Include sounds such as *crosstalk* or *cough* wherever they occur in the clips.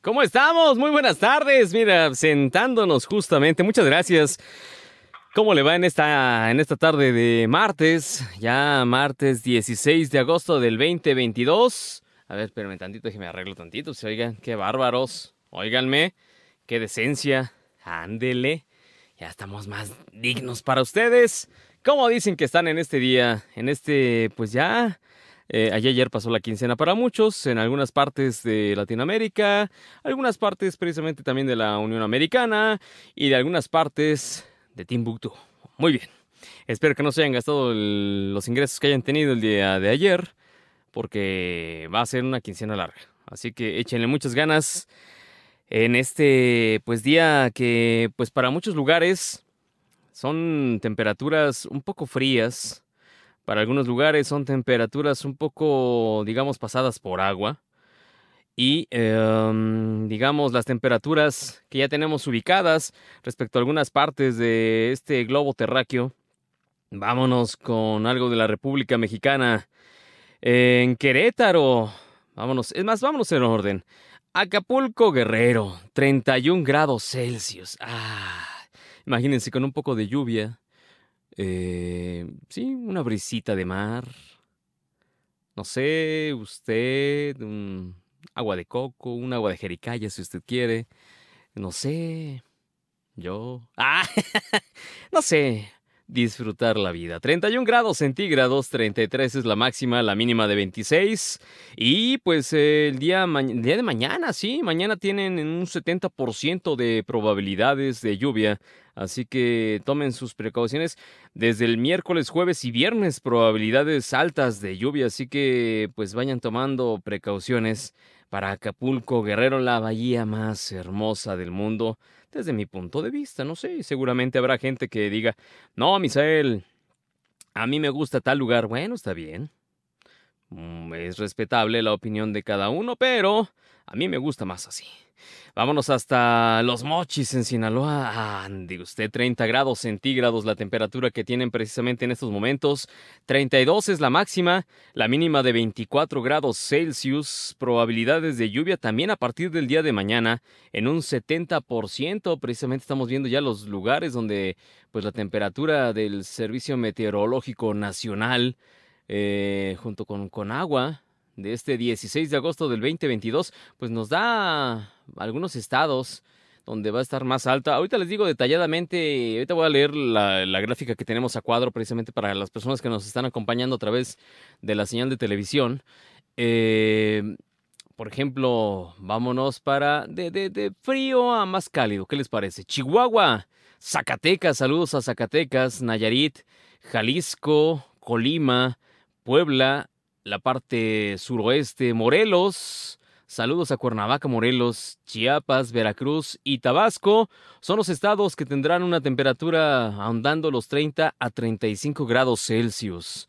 ¿Cómo estamos? Muy buenas tardes. Mira, sentándonos justamente. Muchas gracias. ¿Cómo le va en esta, en esta tarde de martes? Ya martes 16 de agosto del 2022. A ver, espérenme tantito, déjeme arreglo tantito. Se oigan, qué bárbaros. Óiganme, qué decencia. Ándele. Ya estamos más dignos para ustedes. ¿Cómo dicen que están en este día? En este, pues ya eh, ayer pasó la quincena para muchos, en algunas partes de Latinoamérica, algunas partes precisamente también de la Unión Americana y de algunas partes de Timbuktu. Muy bien. Espero que no se hayan gastado los ingresos que hayan tenido el día de ayer, porque va a ser una quincena larga. Así que échenle muchas ganas en este pues día que pues para muchos lugares son temperaturas un poco frías para algunos lugares son temperaturas un poco, digamos, pasadas por agua. Y, em, digamos, las temperaturas que ya tenemos ubicadas respecto a algunas partes de este globo terráqueo. Vámonos con algo de la República Mexicana. En Querétaro. Vámonos, es más, vámonos en orden. Acapulco Guerrero, 31 grados Celsius. Ah, imagínense con un poco de lluvia eh, sí, una brisita de mar. No sé, usted, un agua de coco, un agua de jericaya si usted quiere. No sé, yo. Ah, *laughs* no sé, disfrutar la vida. 31 grados centígrados, 33 es la máxima, la mínima de 26. Y pues el día, de mañana, sí, mañana tienen un 70% de probabilidades de lluvia. Así que tomen sus precauciones. Desde el miércoles, jueves y viernes probabilidades altas de lluvia. Así que pues vayan tomando precauciones para Acapulco, Guerrero, la bahía más hermosa del mundo desde mi punto de vista, no sé, seguramente habrá gente que diga, no, Misael, a mí me gusta tal lugar, bueno, está bien, mm, es respetable la opinión de cada uno, pero a mí me gusta más así. Vámonos hasta Los Mochis en Sinaloa. Ande usted, 30 grados centígrados la temperatura que tienen precisamente en estos momentos. 32 es la máxima, la mínima de 24 grados Celsius. Probabilidades de lluvia también a partir del día de mañana en un 70%. Precisamente estamos viendo ya los lugares donde pues la temperatura del Servicio Meteorológico Nacional eh, junto con, con agua de este 16 de agosto del 2022, pues nos da algunos estados donde va a estar más alta. Ahorita les digo detalladamente, ahorita voy a leer la, gráfica que tenemos a cuadro precisamente para las personas que nos están acompañando a través de la señal de televisión. Eh, por ejemplo, vámonos para de, de, de, frío a más cálido. ¿Qué les parece? Chihuahua, Zacatecas, saludos a Zacatecas, Nayarit, Jalisco, Colima, Puebla, la parte suroeste, Morelos. Saludos a Cuernavaca, Morelos, Chiapas, Veracruz y Tabasco. Son los estados que tendrán una temperatura ahondando los 30 a 35 grados Celsius.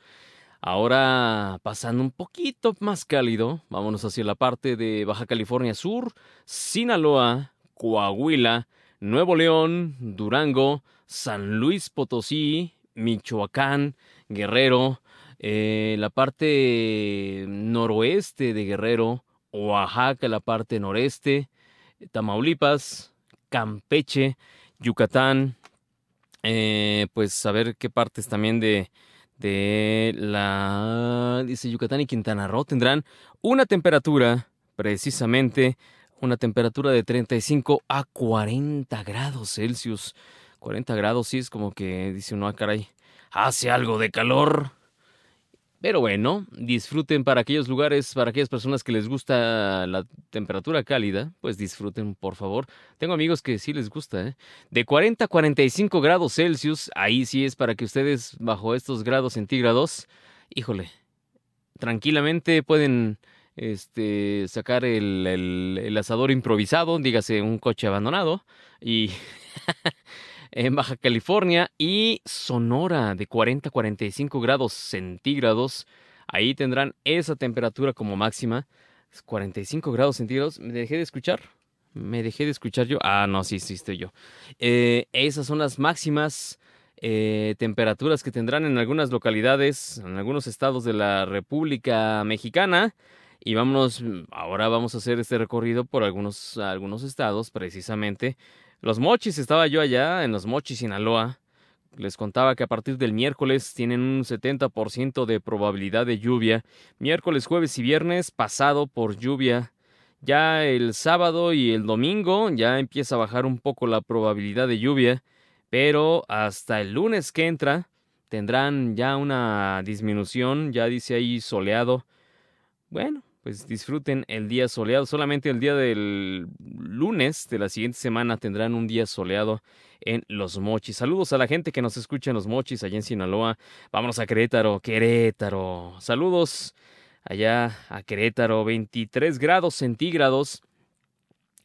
Ahora, pasando un poquito más cálido, vámonos hacia la parte de Baja California Sur, Sinaloa, Coahuila, Nuevo León, Durango, San Luis Potosí, Michoacán, Guerrero, eh, la parte noroeste de Guerrero, Oaxaca, la parte noreste, Tamaulipas, Campeche, Yucatán, eh, pues a ver qué partes también de, de la, dice Yucatán y Quintana Roo tendrán una temperatura, precisamente, una temperatura de 35 a 40 grados Celsius. 40 grados, sí, es como que dice uno, ah, caray, hace algo de calor. Pero bueno, disfruten para aquellos lugares, para aquellas personas que les gusta la temperatura cálida, pues disfruten, por favor. Tengo amigos que sí les gusta, ¿eh? De 40 a 45 grados Celsius, ahí sí es para que ustedes, bajo estos grados centígrados, híjole, tranquilamente pueden este, sacar el, el, el asador improvisado, dígase un coche abandonado, y *laughs* en Baja California y Sonora de 40 a 45 grados centígrados. Ahí tendrán esa temperatura como máxima. 45 grados centígrados. ¿Me dejé de escuchar? ¿Me dejé de escuchar yo? Ah, no, sí, sí, estoy yo. Eh, esas son las máximas eh, temperaturas que tendrán en algunas localidades, en algunos estados de la República Mexicana. Y vámonos, ahora vamos a hacer este recorrido por algunos, algunos estados, precisamente. Los Mochis, estaba yo allá en los Mochis, Sinaloa. Les contaba que a partir del miércoles tienen un 70% de probabilidad de lluvia. Miércoles, jueves y viernes pasado por lluvia. Ya el sábado y el domingo ya empieza a bajar un poco la probabilidad de lluvia. Pero hasta el lunes que entra tendrán ya una disminución. Ya dice ahí soleado. Bueno, pues disfruten el día soleado. Solamente el día del lunes de la siguiente semana tendrán un día soleado en Los Mochis. Saludos a la gente que nos escucha en Los Mochis, allá en Sinaloa. Vámonos a Querétaro, Querétaro. Saludos allá a Querétaro, 23 grados centígrados.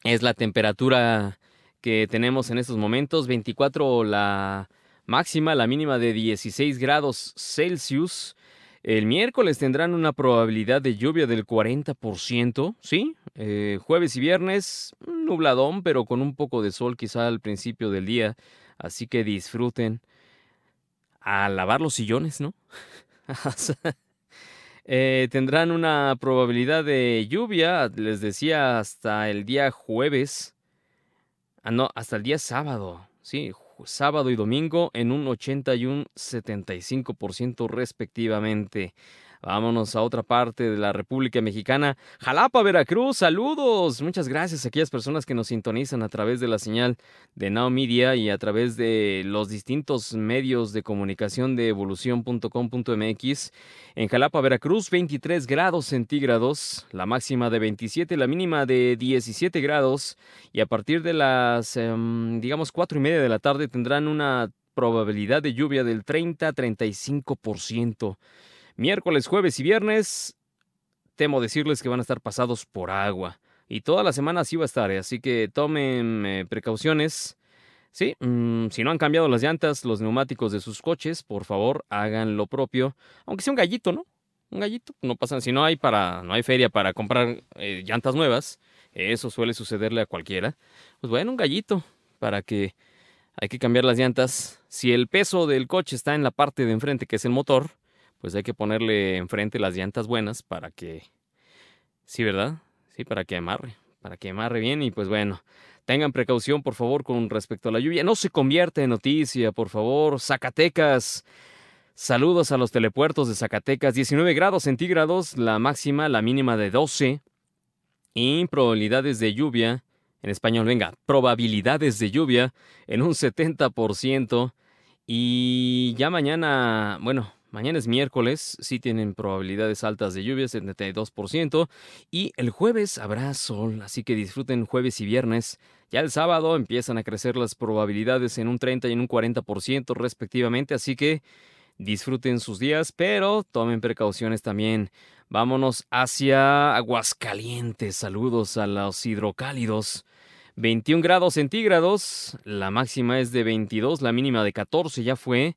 Es la temperatura que tenemos en estos momentos, 24 la máxima, la mínima de 16 grados Celsius. El miércoles tendrán una probabilidad de lluvia del 40%, ¿sí? Eh, jueves y viernes, nubladón, pero con un poco de sol quizá al principio del día. Así que disfruten a lavar los sillones, ¿no? *laughs* eh, tendrán una probabilidad de lluvia, les decía, hasta el día jueves. Ah, no, hasta el día sábado, sí, sábado y domingo en un 80 y un 75% respectivamente. Vámonos a otra parte de la República Mexicana. Jalapa, Veracruz, saludos. Muchas gracias a aquellas personas que nos sintonizan a través de la señal de Now Media y a través de los distintos medios de comunicación de evolución.com.mx. En Jalapa, Veracruz, 23 grados centígrados, la máxima de 27, la mínima de 17 grados. Y a partir de las, em, digamos, cuatro y media de la tarde tendrán una probabilidad de lluvia del 30-35%. Miércoles, jueves y viernes, temo decirles que van a estar pasados por agua. Y toda la semana así va a estar, ¿eh? así que tomen eh, precauciones. Sí, mm, si no han cambiado las llantas, los neumáticos de sus coches, por favor, hagan lo propio. Aunque sea un gallito, ¿no? Un gallito, no pasa, si no hay para, no hay feria para comprar eh, llantas nuevas, eso suele sucederle a cualquiera. Pues bueno, un gallito para que hay que cambiar las llantas. Si el peso del coche está en la parte de enfrente, que es el motor, pues hay que ponerle enfrente las llantas buenas para que, sí, ¿verdad? Sí, para que amarre, para que amarre bien y pues bueno, tengan precaución por favor con respecto a la lluvia. No se convierta en noticia, por favor. Zacatecas. Saludos a los telepuertos de Zacatecas. 19 grados centígrados, la máxima, la mínima de 12. Y probabilidades de lluvia, en español, venga, probabilidades de lluvia en un 70%. Y ya mañana, bueno, Mañana es miércoles, sí tienen probabilidades altas de lluvia, 72%. Y el jueves habrá sol, así que disfruten jueves y viernes. Ya el sábado empiezan a crecer las probabilidades en un 30 y en un 40% respectivamente, así que disfruten sus días, pero tomen precauciones también. Vámonos hacia Aguascalientes. Saludos a los hidrocálidos. 21 grados centígrados, la máxima es de 22, la mínima de 14 ya fue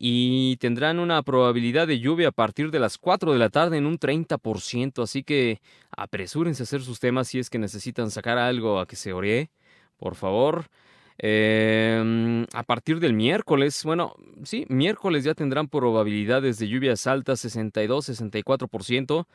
y tendrán una probabilidad de lluvia a partir de las 4 de la tarde en un 30%, así que apresúrense a hacer sus temas si es que necesitan sacar algo a que se oree, por favor. Em, a partir del miércoles, bueno, sí, miércoles ya tendrán probabilidades de lluvias altas 62-64%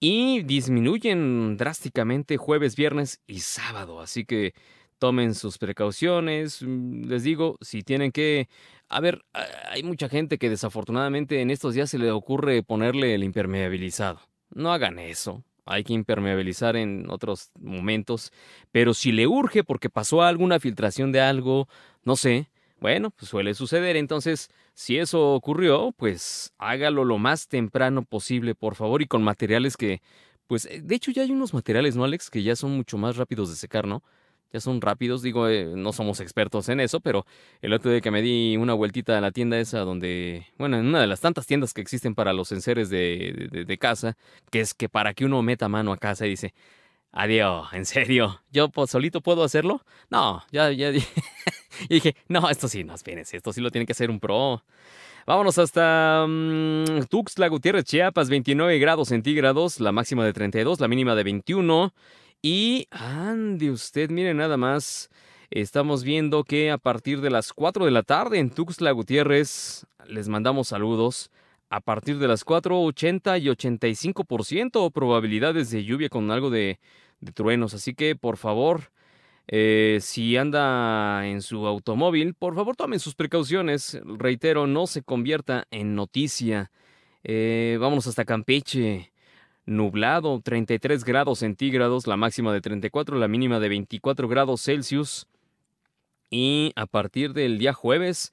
y disminuyen drásticamente jueves, viernes y sábado, así que tomen sus precauciones. Mm, les digo, si tienen que a ver, hay mucha gente que desafortunadamente en estos días se le ocurre ponerle el impermeabilizado. No hagan eso. Hay que impermeabilizar en otros momentos. Pero si le urge porque pasó alguna filtración de algo, no sé, bueno, pues suele suceder. Entonces, si eso ocurrió, pues hágalo lo más temprano posible, por favor, y con materiales que, pues, de hecho ya hay unos materiales, ¿no, Alex? Que ya son mucho más rápidos de secar, ¿no? Ya son rápidos, digo, eh, no somos expertos en eso, pero el otro día que me di una vueltita a la tienda esa donde, bueno, en una de las tantas tiendas que existen para los enseres de, de, casa, que es que para que uno meta mano a casa y dice, adiós, en serio, ¿yo solito puedo hacerlo? No, ya, ya, *laughs* dije, no, esto sí, no, espérense, esto sí lo tiene que hacer un pro. Vámonos hasta um, Tuxtla Gutiérrez, Chiapas, 29 grados centígrados, la máxima de 32, la mínima de 21. Y ande usted, mire nada más. Estamos viendo que a partir de las 4 de la tarde en Tuxtla Gutiérrez les mandamos saludos A partir de las 4, 80 y 85% probabilidades de lluvia con algo de, truenos. Así que, por favor, eh, si anda en su automóvil, por favor tomen sus precauciones. Reitero, no se convierta en noticia. Eh, vámonos hasta Campeche. Nublado, 33 grados centígrados, la máxima de 34, la mínima de 24 grados Celsius. Y a partir del día jueves,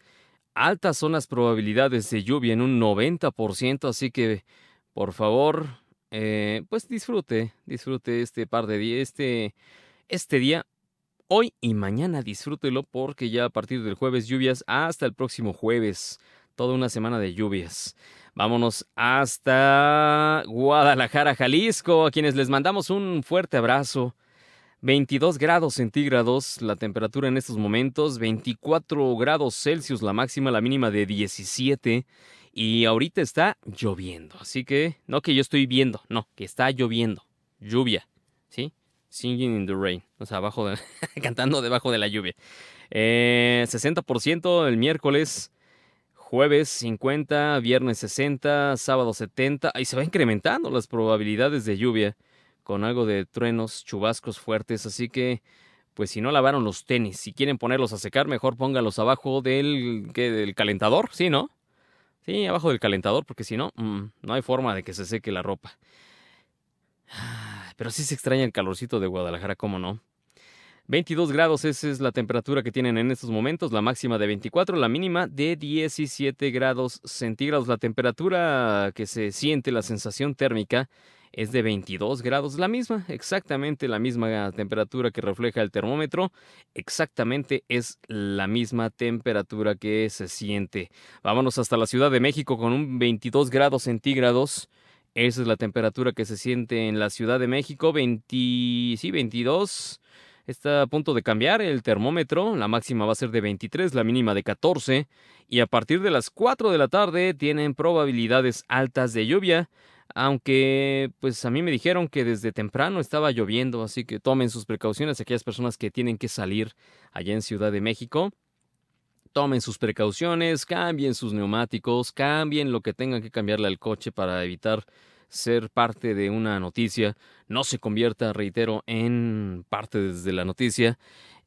altas son las probabilidades de lluvia en un 90%, así que por favor, eh, pues disfrute, disfrute este par de días, este, este día, hoy y mañana disfrútelo porque ya a partir del jueves lluvias hasta el próximo jueves, toda una semana de lluvias. Vámonos hasta Guadalajara, Jalisco, a quienes les mandamos un fuerte abrazo. 22 grados centígrados la temperatura en estos momentos, 24 grados Celsius la máxima, la mínima de 17 y ahorita está lloviendo. Así que, no que yo estoy viendo, no, que está lloviendo. Lluvia, ¿sí? Singing in the rain, o sea, abajo de, *laughs* cantando debajo de la lluvia. Eh, 60% el miércoles, jueves 50, viernes 60, sábado 70. Ahí se va incrementando las probabilidades de lluvia con algo de truenos, chubascos fuertes, así que pues si no lavaron los tenis, si quieren ponerlos a secar, mejor póngalos abajo del, del calentador, ¿sí, no? Sí, abajo del calentador, porque si no, mm, no hay forma de que se seque la ropa. Pero sí se extraña el calorcito de Guadalajara, ¿cómo no? 22 grados, esa es la temperatura que tienen en estos momentos, la máxima de 24, la mínima de 17 grados centígrados. La temperatura que se siente, la sensación térmica, es de 22 grados, la misma, exactamente la misma temperatura que refleja el termómetro, exactamente es la misma temperatura que se siente. Vámonos hasta la Ciudad de México con un 22 grados centígrados. Esa es la temperatura que se siente en la Ciudad de México, 20, sí, 22. Está a punto de cambiar el termómetro, la máxima va a ser de 23, la mínima de 14, y a partir de las 4 de la tarde tienen probabilidades altas de lluvia aunque pues a mí me dijeron que desde temprano estaba lloviendo, así que tomen sus precauciones aquellas personas que tienen que salir allá en Ciudad de México. Tomen sus precauciones, cambien sus neumáticos, cambien lo que tengan que cambiarle al coche para evitar ser parte de una noticia. No se convierta, reitero, en parte desde la noticia.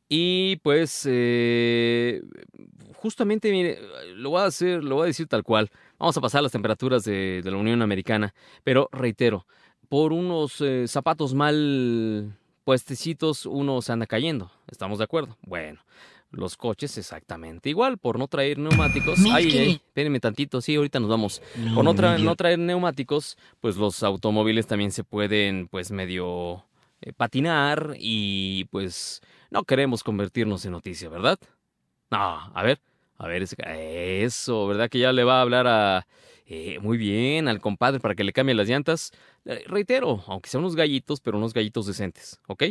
Y pues, eh, justamente, lo voy a hacer, lo voy a decir tal cual. Vamos a pasar las temperaturas de, la Unión Americana. Pero reitero, por unos eh, zapatos mal puestecitos uno se anda cayendo. ¿Estamos de acuerdo? Bueno, los coches exactamente igual. Por no traer neumáticos. Ay, ay, espérenme tantito. Sí, ahorita nos vamos. por no, no, traer neumáticos, pues los automóviles también se pueden, pues medio eh, patinar y pues no queremos convertirnos en noticia, ¿verdad? No, a ver, a ver, eso, ¿verdad? Que ya le va a hablar a... Eh, muy bien, al compadre para que le cambie las llantas. Eh, reitero, aunque sean unos gallitos, pero unos gallitos decentes, ¿ok?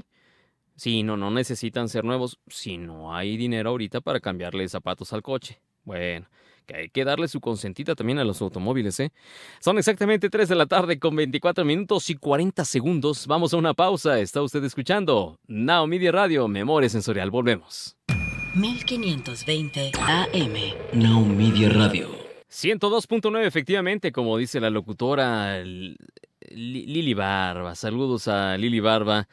Sí, no, no necesitan ser nuevos si no hay dinero ahorita para cambiarle zapatos al coche. Bueno, que hay que darle su consentita también a los automóviles, ¿eh? Son exactamente 3 de la tarde con 24 minutos y 40 segundos. Vamos a una pausa. Está usted escuchando Now Media Radio, Memoria Sensorial. Volvemos. 1520 AM. Now Media Radio. 102.9, efectivamente, como dice la locutora Lili Barba. Saludos a Lili Barba.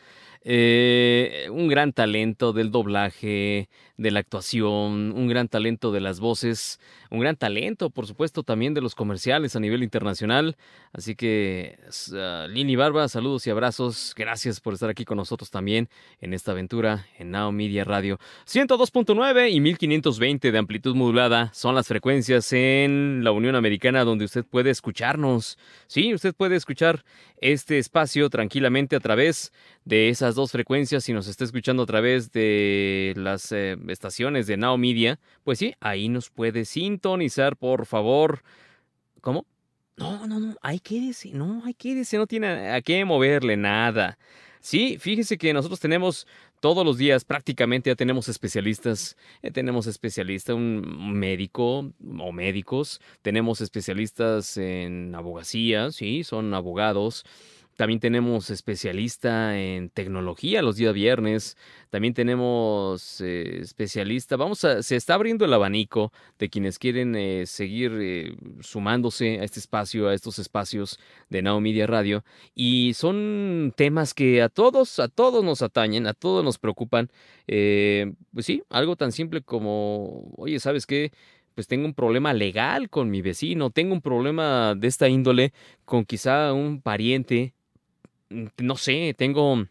Eh, un gran talento del doblaje, de la actuación, un gran talento de las voces, un gran talento, por supuesto, también de los comerciales a nivel internacional. Así que, uh, Lili Barba, saludos y abrazos. Gracias por estar aquí con nosotros también en esta aventura en Now Media Radio. 102.9 y 1520 de amplitud modulada son las frecuencias en la Unión Americana donde usted puede escucharnos. Sí, usted puede escuchar este espacio tranquilamente a través de esas dos frecuencias si nos está escuchando a través de las eh, estaciones de Now Media, pues sí, ahí nos puede sintonizar, por favor. ¿Cómo? No, no, no, que decir, no, que decir, no tiene a qué moverle nada. Sí, fíjese que nosotros tenemos todos los días prácticamente ya tenemos especialistas, eh, tenemos especialista, un médico o médicos, tenemos especialistas en abogacía, sí, son abogados, también tenemos especialista en tecnología los días viernes. También tenemos eh, especialista. Vamos a, se está abriendo el abanico de quienes quieren eh, seguir eh, sumándose a este espacio, a estos espacios de Now Media Radio. Y son temas que a todos, a todos nos atañen, a todos nos preocupan. pues sí, algo tan simple como, oye, ¿sabes qué? pues tengo un problema legal con mi vecino, tengo un problema de esta índole con quizá un pariente, no sé, tengo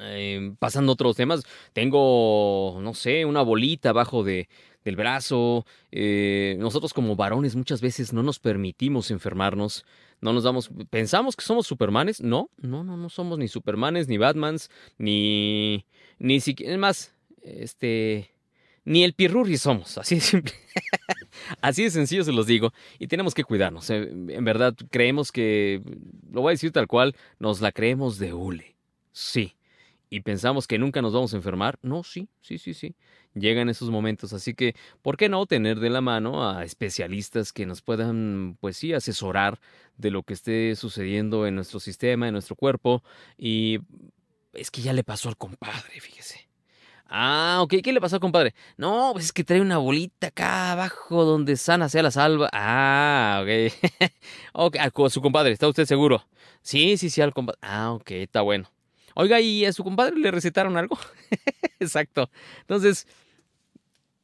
eh, pasando otros temas, tengo, no sé, una bolita abajo de, del brazo. Eh, nosotros como varones muchas veces no nos permitimos enfermarnos, no nos damos, pensamos que somos supermanes, no, no, no, no somos ni supermanes, ni batmans, ni, ni siquiera, más, este, ni el pirurri somos, *laughs* así de simple. así de sencillo se los digo. Y tenemos que cuidarnos. Eh, en verdad, creemos que, lo voy a decir tal cual, nos la creemos de hule. Sí. Y pensamos que nunca nos vamos a enfermar. No, sí, sí, sí, sí. Llegan esos momentos. Así que, ¿por qué no tener de la mano a especialistas que nos puedan, pues sí, asesorar de lo que esté sucediendo en nuestro sistema, en nuestro cuerpo? Y es que ya le pasó al compadre, fíjese. Ah, ok. ¿Qué le pasó, compadre? No, pues es que trae una bolita acá abajo donde sana sea la salva. Ah, ok. *laughs* ok, a su compadre, ¿está usted seguro? Sí, sí, sí, al compadre. Ah, ok, está bueno. Oiga, ¿y a su compadre le recetaron algo? *laughs* Exacto. Entonces,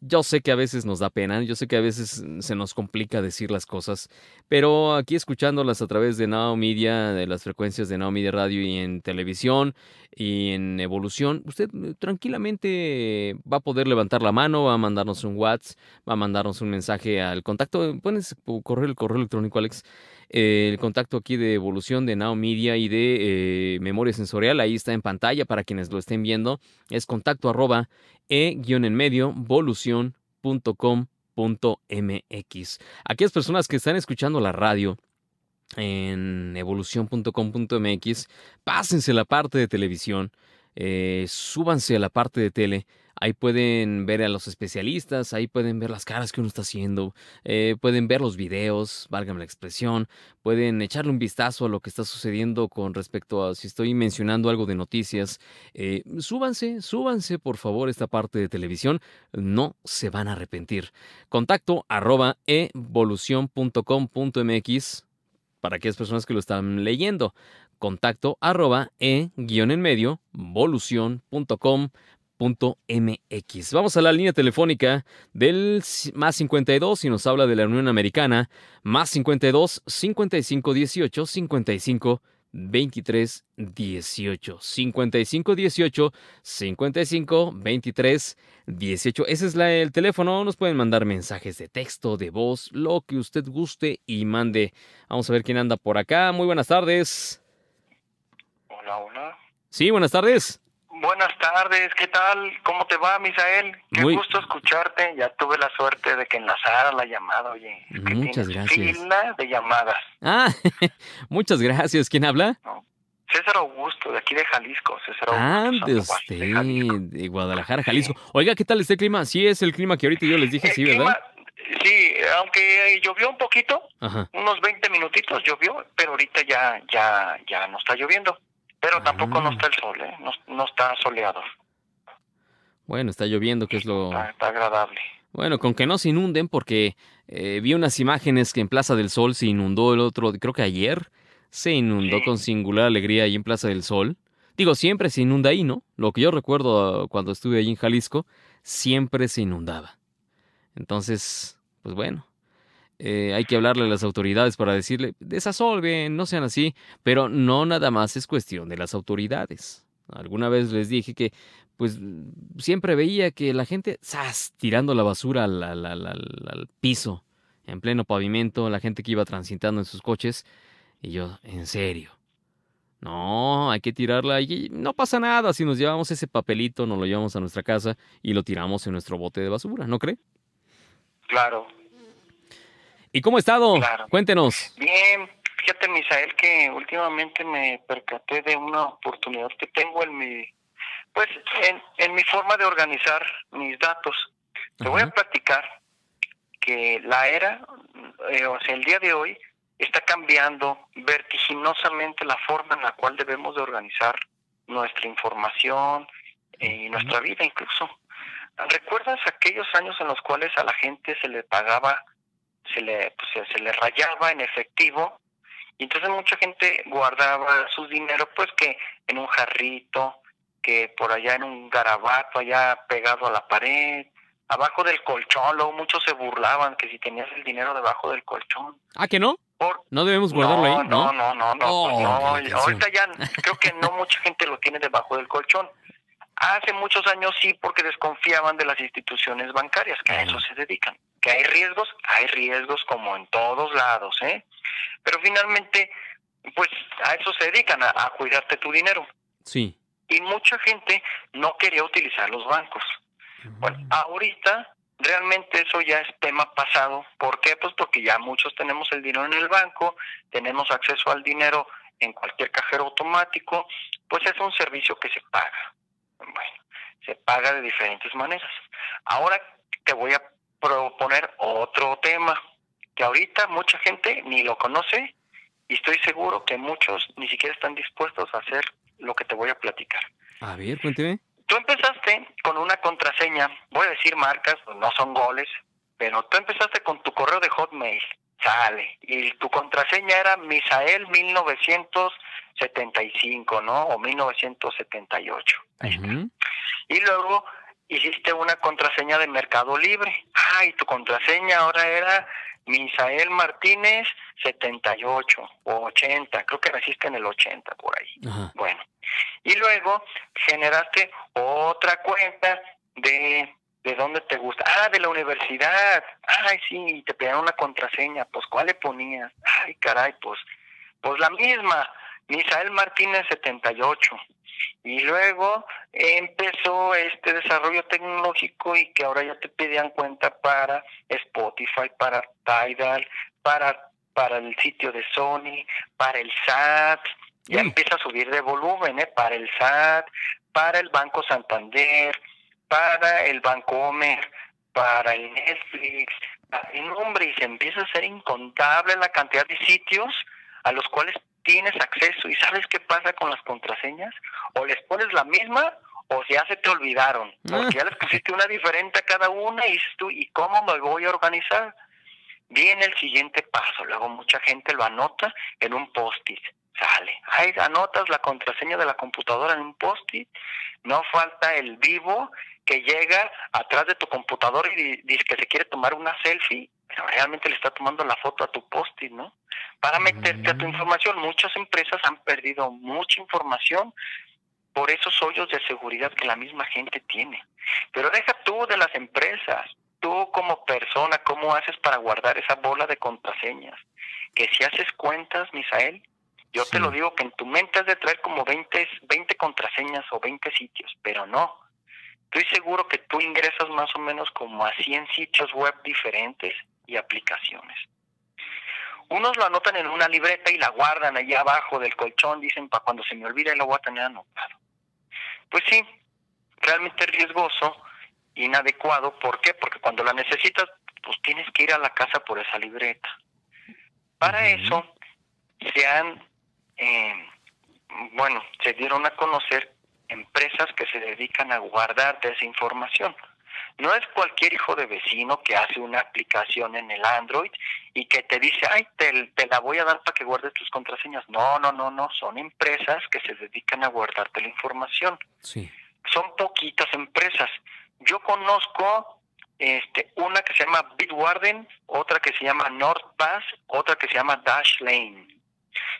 yo sé que a veces nos da pena, yo sé que a veces se nos complica decir las cosas, pero aquí escuchándolas a través de Now Media, de las frecuencias de Now Media Radio y en televisión y en evolución, usted eh, tranquilamente va a poder levantar la mano, va a mandarnos un WhatsApp, va a mandarnos un mensaje al contacto, pones correo, el correo electrónico, Alex, el contacto aquí de evolución de Now Media y de eh, memoria sensorial, ahí está en pantalla para quienes lo estén viendo, es contacto arroba e-en medio volución.com.mx. Aquellas personas que están escuchando la radio en evolución.com.mx, pásense la parte de televisión, eh, súbanse a la parte de tele Ahí pueden ver a los especialistas, ahí pueden ver las caras que uno está haciendo, eh, pueden ver los videos, válgame la expresión, pueden echarle un vistazo a lo que está sucediendo con respecto a si estoy mencionando algo de noticias. Eh, súbanse, súbanse por favor esta parte de televisión, no se van a arrepentir. Contacto arroba evolución.com.mx para aquellas personas que lo están leyendo. Contacto arroba e-en medio MX. Vamos a la línea telefónica del más 52 y nos habla de la Unión Americana, más 52 55 18 55 23 18 55 18 55 23 18 ese es la, el teléfono nos pueden mandar mensajes de texto de voz lo que usted guste y mande. Vamos a ver quién anda por acá. Muy buenas tardes. Hola hola. Sí buenas tardes Buenas tardes, ¿qué tal? ¿Cómo te va, Misael? Qué gusto escucharte. Ya tuve la suerte de que enlazara la llamada, oye. Muchas gracias. Fila de llamadas. Ah, *laughs* muchas gracias. ¿Quién habla? César Augusto, de aquí de Jalisco. César Augusto. Ah, de usted, de, Guadalajara, Jalisco. Oiga, ¿qué tal está el clima? Sí, es el clima que ahorita yo les dije, sí, ¿verdad? sí, aunque llovió un poquito, unos 20 minutitos llovió, pero ahorita ya, ya, ya no está lloviendo. Pero tampoco no está el sol, ¿eh? no, está soleado. Bueno, está lloviendo, que es lo... Está, agradable. Bueno, con que no se inunden, porque eh, vi unas imágenes que en Plaza del Sol se inundó el otro, creo que ayer, se inundó con singular alegría ahí en Plaza del Sol. Digo, siempre se inunda ahí, ¿no? Lo que yo recuerdo ah, cuando estuve allí en Jalisco, siempre se inundaba. Entonces, pues bueno, eh, hay que hablarle a las autoridades para decirle, desasolven, no sean así, pero no nada más es cuestión de las autoridades. Alguna vez les dije que, pues, siempre veía que la gente, ¡zas!, tirando la basura al, al, piso, en pleno pavimento, la gente que iba transitando en sus coches, y yo, en serio. No, hay que tirarla y no pasa nada si nos llevamos ese papelito, nos lo llevamos a nuestra casa y lo tiramos en nuestro bote de basura, ¿no cree? Claro, ¿Y cómo ha estado? Cuéntenos. Bien, fíjate Misael que últimamente me percaté de una oportunidad que tengo en mi, pues en, en mi forma de organizar mis datos. Te voy a platicar que la era, eh, o sea, el día de hoy está cambiando vertiginosamente la forma en la cual debemos de organizar nuestra información y nuestra vida incluso. ¿Recuerdas aquellos años en los cuales a la gente se le pagaba, se le, pues, se le rayaba en efectivo y entonces mucha gente guardaba su dinero pues que en un jarrito, que por allá en un garabato, allá pegado a la pared, abajo del colchón, luego muchos se burlaban que si tenías el dinero debajo del colchón. ¿Ah, que no? no debemos guardarlo ahí, ¿no? No, no, no, no, oh, pues Ahorita ya creo que no mucha gente lo tiene debajo del colchón. Hace muchos años sí, porque desconfiaban de las instituciones bancarias, que a eso se dedican. Que hay riesgos, hay riesgos como en todos lados, ¿eh? Pero finalmente, pues a eso se dedican, a, cuidarte tu dinero. Sí. Y mucha gente no quería utilizar los bancos. Bueno, ahorita realmente eso ya es tema pasado. ¿Por qué? Pues porque ya muchos tenemos el dinero en el banco, tenemos acceso al dinero en cualquier cajero automático, pues es un servicio que se paga. Bueno, se paga de diferentes maneras. Ahora te voy a proponer otro tema que ahorita mucha gente ni lo conoce y estoy seguro que muchos ni siquiera están dispuestos a hacer lo que te voy a platicar. A ver, cuénteme. Tú empezaste con una contraseña, voy a decir marcas, pues no son goles, pero tú empezaste con tu correo de Hotmail, sale, y tu contraseña era Misael 1975, ¿no? O 1978. Y luego hiciste una contraseña de Mercado Libre. Ah, y tu contraseña ahora era Misael Martínez 78 o 80, creo que naciste en el 80 por ahí. Bueno, y luego generaste otra cuenta de de dónde te gusta. Ah, de la universidad. Ay, sí, te pidieron una contraseña. Pues, ¿cuál le ponías? Ay, caray, pues, pues la misma. Misael Martínez 78. Y luego empezó este desarrollo tecnológico y que ahora ya te pedían cuenta para Spotify, para Tidal, para, para el sitio de Sony, para el SAT. Ya empieza a subir de volumen, ¿eh? Para el SAT, para el Banco Santander, para el Bancomer, para el Netflix, el nombre, y se empieza a hacer incontable la cantidad de sitios a los cuales tienes acceso. Y sabes qué pasa con las contraseñas, o les pones la misma o ya se te olvidaron, porque ya les pusiste una diferente a cada una y ¿y cómo me voy a organizar? Viene el siguiente paso, luego mucha gente lo anota en un post-it, sale, ahí anotas la contraseña de la computadora en un post-it, no falta el vivo que llega atrás de tu computadora y dice que se quiere tomar una selfie pero realmente le está tomando la foto a tu post-it, ¿no? Para meterte a tu mm. información. Muchas empresas han perdido mucha información por esos hoyos de seguridad que la misma gente tiene. Pero deja tú de las empresas, tú como persona, ¿cómo haces para guardar esa bola de contraseñas? Que si haces cuentas, Misael, yo te lo digo que en tu mente has de traer como 20, 20 contraseñas o 20 sitios, pero no. Estoy seguro que tú ingresas más o menos como a 100 sitios web diferentes y aplicaciones. Unos lo anotan en una libreta y la guardan allí abajo del colchón, dicen, para cuando se me olvide lo voy a tener anotado. Pues sí, realmente riesgoso, inadecuado. ¿Por qué? Porque cuando la necesitas, pues tienes que ir a la casa por esa libreta. Para eso se han, eh, bueno, se dieron a conocer empresas que se dedican a guardar esa información. No es cualquier hijo de vecino que hace una aplicación en el Android y que te dice, ay, te, te, la voy a dar para que guardes tus contraseñas. No, no, no, no. Son empresas que se dedican a guardarte la información. Sí. Son poquitas empresas. Yo conozco este, una que se llama Bitwarden, otra que se llama NordPass, otra que se llama Dashlane.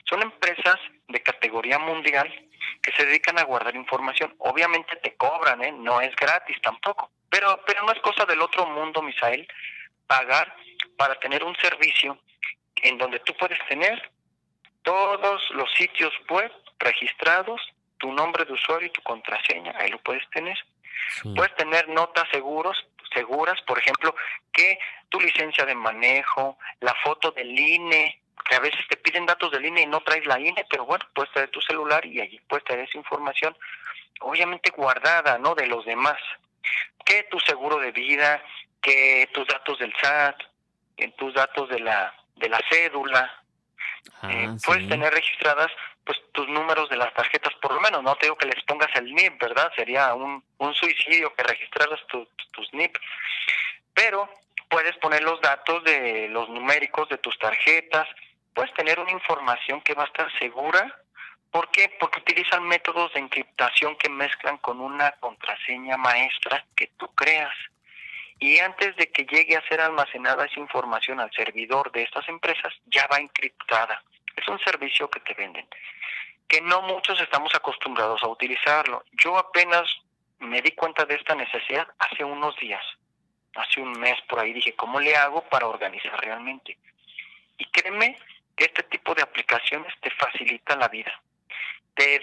Son empresas de categoría mundial que se dedican a guardar información. Obviamente te cobran, ¿eh? no es gratis tampoco. Pero, pero no es cosa del otro mundo, Misael, pagar para tener un servicio en donde tú puedes tener todos los sitios web registrados, tu nombre de usuario y tu contraseña, ahí lo puedes tener. Puedes tener notas seguros, seguras, por ejemplo, que tu licencia de manejo, la foto del INE, que a veces te piden datos del INE y no traes la INE, pero bueno, puedes traer tu celular y allí puedes tener esa información, obviamente guardada, ¿no? De los demás que tu seguro de vida, que tus datos del SAT, tus datos de la de la cédula, Ah, eh, puedes tener registradas pues tus números de las tarjetas, por lo menos, no te digo que les pongas el NIP, ¿verdad? Sería un, un suicidio que registraras tus NIP, pero puedes poner los datos de los numéricos de tus tarjetas, puedes tener una información que va a estar segura. ¿Por qué? Porque utilizan métodos de encriptación que mezclan con una contraseña maestra que tú creas. Y antes de que llegue a ser almacenada esa información al servidor de estas empresas, ya va encriptada. Es un servicio que te venden, que no muchos estamos acostumbrados a utilizarlo. Yo apenas me di cuenta de esta necesidad hace unos días, hace un mes por ahí, dije, ¿cómo le hago para organizar realmente? Y créeme que este tipo de aplicaciones te facilita la vida. Te,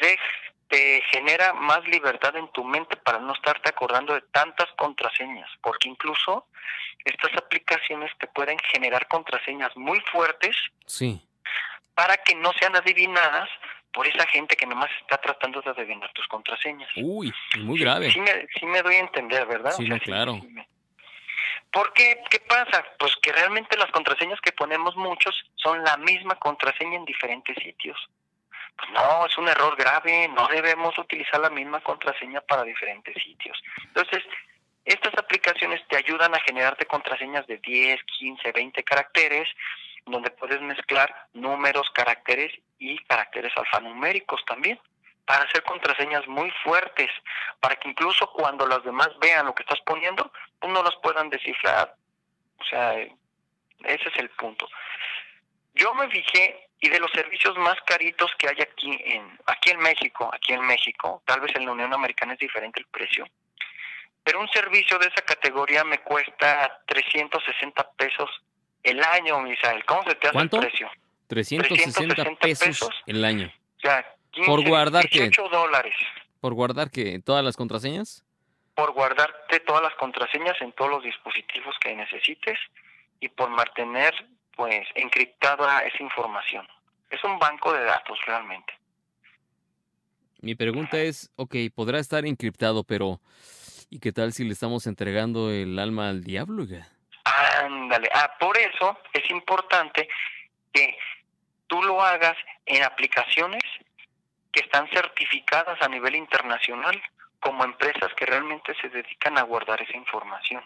te genera más libertad en tu mente para no estarte acordando de tantas contraseñas, porque incluso estas aplicaciones te pueden generar contraseñas muy fuertes sí. para que no sean adivinadas por esa gente que nomás está tratando de adivinar tus contraseñas. Uy, muy grave. Sí, me, sí me doy a entender, ¿verdad? Sí, claro. ¿Por qué? ¿Qué pasa? Pues que realmente las contraseñas que ponemos muchos son la misma contraseña en diferentes sitios. No, es un error grave, no debemos utilizar la misma contraseña para diferentes sitios. Entonces, estas aplicaciones te ayudan a generarte contraseñas de 10, 15, 20 caracteres, donde puedes mezclar números, caracteres y caracteres alfanuméricos también para hacer contraseñas muy fuertes, para que incluso cuando las demás vean lo que estás poniendo, pues no las puedan descifrar. O sea, ese es el punto. Yo me fijé y de los servicios más caritos que hay aquí en aquí en México, aquí en México, tal vez en la Unión Americana es diferente el precio. Pero un servicio de esa categoría me cuesta 360 pesos el año, Misael. ¿Cómo se te hace el precio? 360, pesos, el año. O sea, ¿Por guardar qué? dólares. ¿Por guardar qué? ¿Todas las contraseñas? Por guardarte todas las contraseñas en todos los dispositivos que necesites y por mantener pues encriptada esa información. Es un banco de datos realmente. Mi pregunta es, ok, podrá estar encriptado, pero ¿y qué tal si le estamos entregando el alma al diablo? Ándale, ah, por eso es importante que tú lo hagas en aplicaciones que están certificadas a nivel internacional como empresas que realmente se dedican a guardar esa información.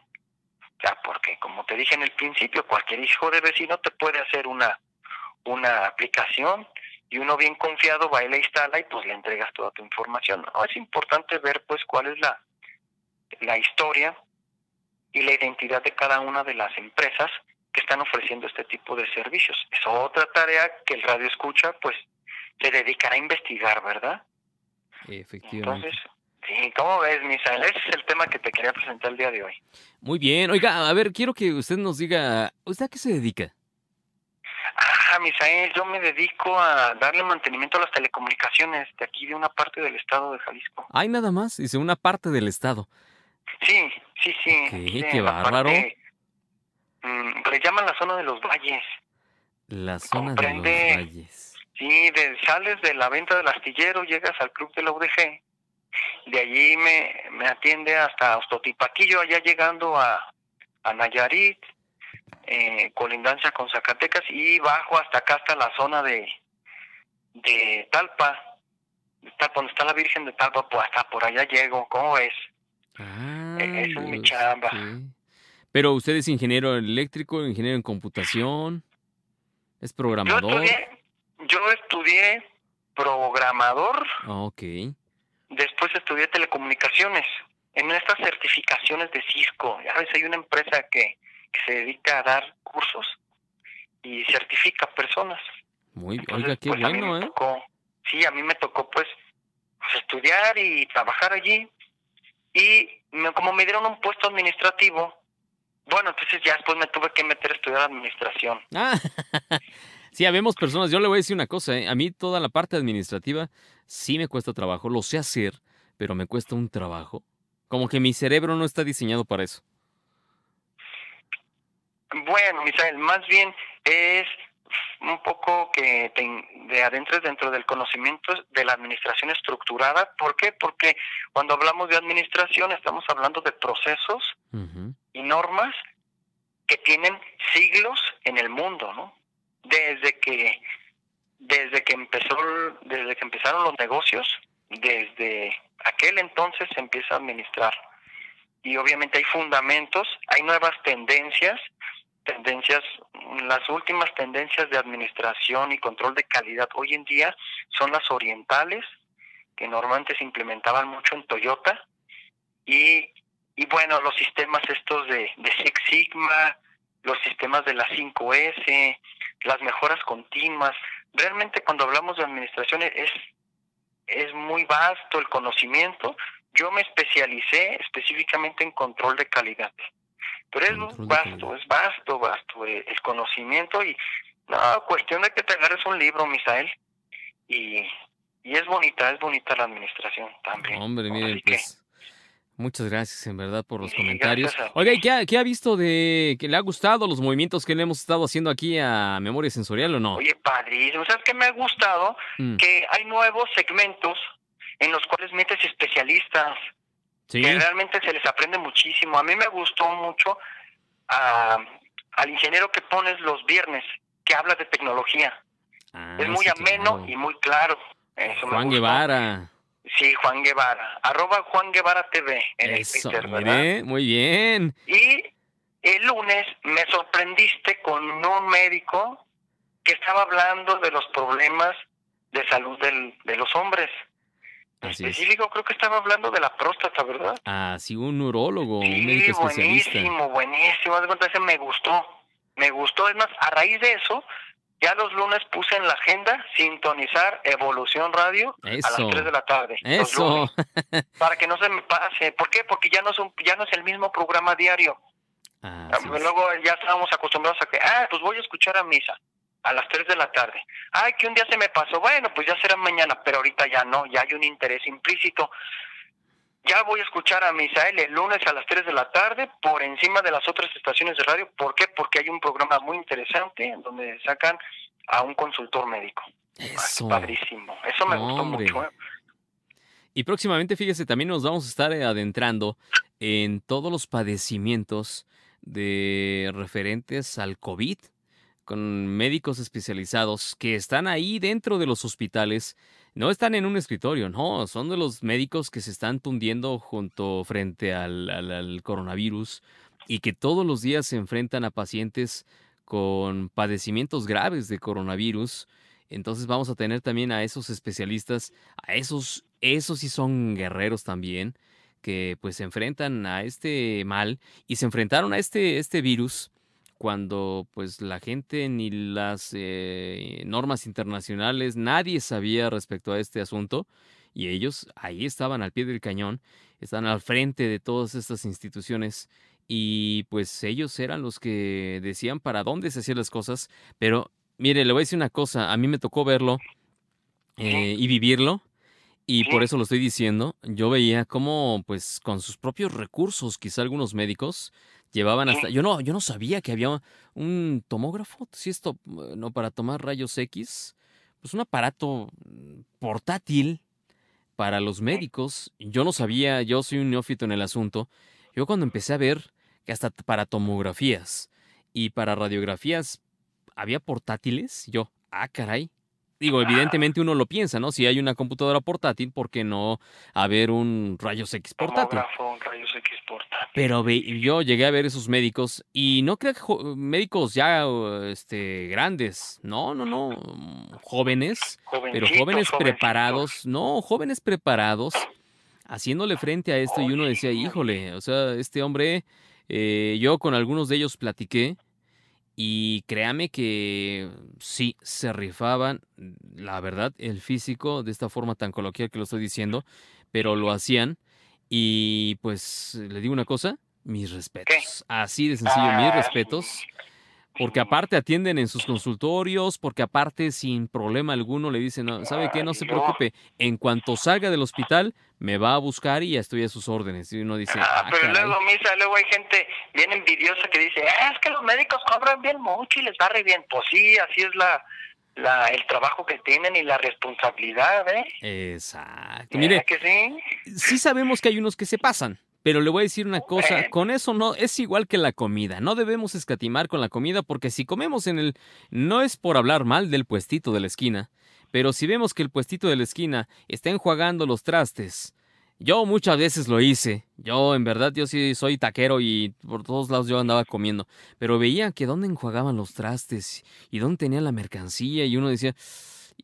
Porque como te dije en el principio, cualquier hijo de vecino te puede hacer una, una aplicación y uno bien confiado va y la instala y pues le entregas toda tu información. No, es importante ver pues cuál es la, la historia y la identidad de cada una de las empresas que están ofreciendo este tipo de servicios. Es otra tarea que el radio escucha pues se dedicará a investigar, ¿verdad? Efectivamente. Entonces, sí, ¿cómo ves, Misael? Ese es el tema que te quería presentar el día de hoy. Muy bien. Oiga, a ver, quiero que usted nos diga, ¿usted a qué se dedica? Ah, Misael, yo me dedico a darle mantenimiento a las telecomunicaciones de aquí, de una parte del estado de Jalisco. Hay nada más, dice, una parte del estado. Sí, sí, sí. ¿Qué? qué bárbaro. Mm, le llaman la zona de los valles. La zona de los valles. Sí, de, sales de la venta del astillero, llegas al club de la UDG, de allí me, me atiende hasta Ostotipaquillo, allá llegando a, a Nayarit, eh, colindancia con Zacatecas, y bajo hasta acá, hasta la zona de, de Talpa, Talpa, donde está la Virgen de Talpa, pues hasta por allá llego, ¿cómo ves? Ah, e, es mi chamba. Pero usted es ingeniero eléctrico, ingeniero en computación, es programador. Yo estudié programador. Ah, ok. Después estudié telecomunicaciones. En estas certificaciones de Cisco, ya ves, hay una empresa que, se dedica a dar cursos y certifica personas. Muy bien, oiga, qué pues, bueno, ¿eh? sí, a mí me tocó pues, pues, estudiar y trabajar allí. Y como me dieron un puesto administrativo, bueno, entonces ya después me tuve que meter a estudiar administración. Ah, *laughs* Sí, habemos personas, yo le voy a decir una cosa, ¿eh? a mí toda la parte administrativa sí me cuesta trabajo, lo sé hacer, pero me cuesta un trabajo. Como que mi cerebro no está diseñado para eso. Bueno, Misael, más bien es un poco que te de adentres dentro del conocimiento de la administración estructurada. ¿Por qué? Porque cuando hablamos de administración estamos hablando de procesos y normas que tienen siglos en el mundo, ¿no? desde que desde que empezó, desde que empezaron los negocios, desde aquel entonces se empieza a administrar. Y obviamente hay fundamentos, hay nuevas tendencias, tendencias, las últimas tendencias de administración y control de calidad hoy en día son las orientales, que normalmente se implementaban mucho en Toyota, y, y bueno, los sistemas estos de, de Six Sigma, los sistemas de la 5S, las mejoras continuas. Realmente cuando hablamos de administración es, es muy vasto el conocimiento. Yo me especialicé específicamente en control de calidad. Pero es vasto, es vasto, vasto el, conocimiento y no, cuestión de que te agarres un libro, Misael, y, y es bonita, es bonita la administración también. Hombre, mire, pues, Muchas gracias, en verdad, por los comentarios. Oiga, ¿y qué ha, qué ha, visto de que le ha gustado los movimientos que le hemos estado haciendo aquí a Memoria Sensorial o no? Oye, padrísimo. ¿Sabes qué me ha gustado? Mm. Que hay nuevos segmentos en los cuales metes especialistas. ¿Sí? Que realmente se les aprende muchísimo. A mí me gustó mucho al ingeniero que pones los viernes, que habla de tecnología. Ah, es muy ameno y muy claro. Eso Juan Guevara. Sí, Juan Guevara, arroba Juan Guevara TV en Eso, Twitter, ¿verdad? muy bien. Y el lunes me sorprendiste con un médico que estaba hablando de los problemas de salud del, de los hombres. Así Específico, creo que estaba hablando de la próstata, ¿verdad? Ah, sí, un neurólogo, un médico especialista. buenísimo, buenísimo. Me gustó, me gustó. Es más, a raíz de eso, ya los lunes puse en la agenda sintonizar Evolución Radio a las 3 de la tarde. Eso. *laughs* para que no se me pase. ¿Por qué? Porque ya no es, un, ya no es el mismo programa diario. Ah, Luego ya estábamos acostumbrados a que, ah, pues voy a escuchar a misa a las 3 de la tarde. Ay, que un día se me pasó. Bueno, pues ya será mañana, pero ahorita ya no, ya hay un interés implícito. Ya voy a escuchar a Misael el lunes a las 3 de la tarde por encima de las otras estaciones de radio. ¿Por qué? Porque hay un programa muy interesante donde sacan a un consultor médico. Eso. padrísimo. Eso me gustó mucho. ¿eh? Y próximamente, fíjese, también nos vamos a estar adentrando en todos los padecimientos de referentes al COVID con médicos especializados que están ahí dentro de los hospitales no están en un escritorio, no, son de los médicos que se están tundiendo junto frente al, coronavirus y que todos los días se enfrentan a pacientes con padecimientos graves de coronavirus. Entonces vamos a tener también a esos especialistas, a esos, esos sí son guerreros también, que pues se enfrentan a este mal y se enfrentaron a este, este virus cuando pues la gente ni las eh, normas internacionales, nadie sabía respecto a este asunto y ellos ahí estaban al pie del cañón, están al frente de todas estas instituciones y pues ellos eran los que decían para dónde se hacían las cosas, pero mire, le voy a decir una cosa, a mí me tocó verlo eh, y vivirlo. Y por eso lo estoy diciendo, yo veía cómo, pues, con sus propios recursos, quizá algunos médicos, Llevaban hasta. Yo no, yo no sabía que había un tomógrafo, si esto, no, para tomar rayos X. Pues un aparato mm, portátil para los médicos. Yo no sabía, yo soy un neófito en el asunto. Yo cuando empecé a ver que hasta para tomografías y para radiografías había portátiles, yo, ah, caray, Digo, evidentemente uno lo piensa, ¿no? Si hay una computadora portátil, ¿por qué no haber un rayos X portátil? rayos X portátil. Pero yo llegué a ver esos médicos y no creo que médicos ya este, grandes, no, no, no, jóvenes, pero jóvenes preparados, no, jóvenes preparados, haciéndole frente a esto y uno decía, híjole, o sea, este hombre, eh, yo con algunos de ellos platiqué y créame que sí, se rifaban, la verdad, el físico, de esta forma tan coloquial que lo estoy diciendo, pero lo hacían. Y pues le digo una cosa, mis respetos. Así de sencillo, mis ah, respetos. Porque aparte atienden en sus consultorios, porque aparte sin problema alguno le dicen, no, ¿sabe qué? No se preocupe, en cuanto salga del hospital me va a buscar y ya estoy a sus órdenes. Y uno dice, ah, ah pero luego, Misa, luego hay gente bien envidiosa que dice, ah, es que los médicos cobran bien mucho y les va re bien. Pues sí, así es la, la, el trabajo que tienen y la responsabilidad, ¿eh? Exacto. Mire, que sí? sí sabemos que hay unos que se pasan, Pero le voy a decir una cosa, con eso no es igual que la comida, no debemos escatimar con la comida porque si comemos en el no es por hablar mal del puestito de la esquina, pero si vemos que el puestito de la esquina está enjuagando los trastes, yo muchas veces lo hice, yo en verdad yo sí soy taquero y por todos lados yo andaba comiendo, pero veía que dónde enjuagaban los trastes y dónde tenía la mercancía y uno decía,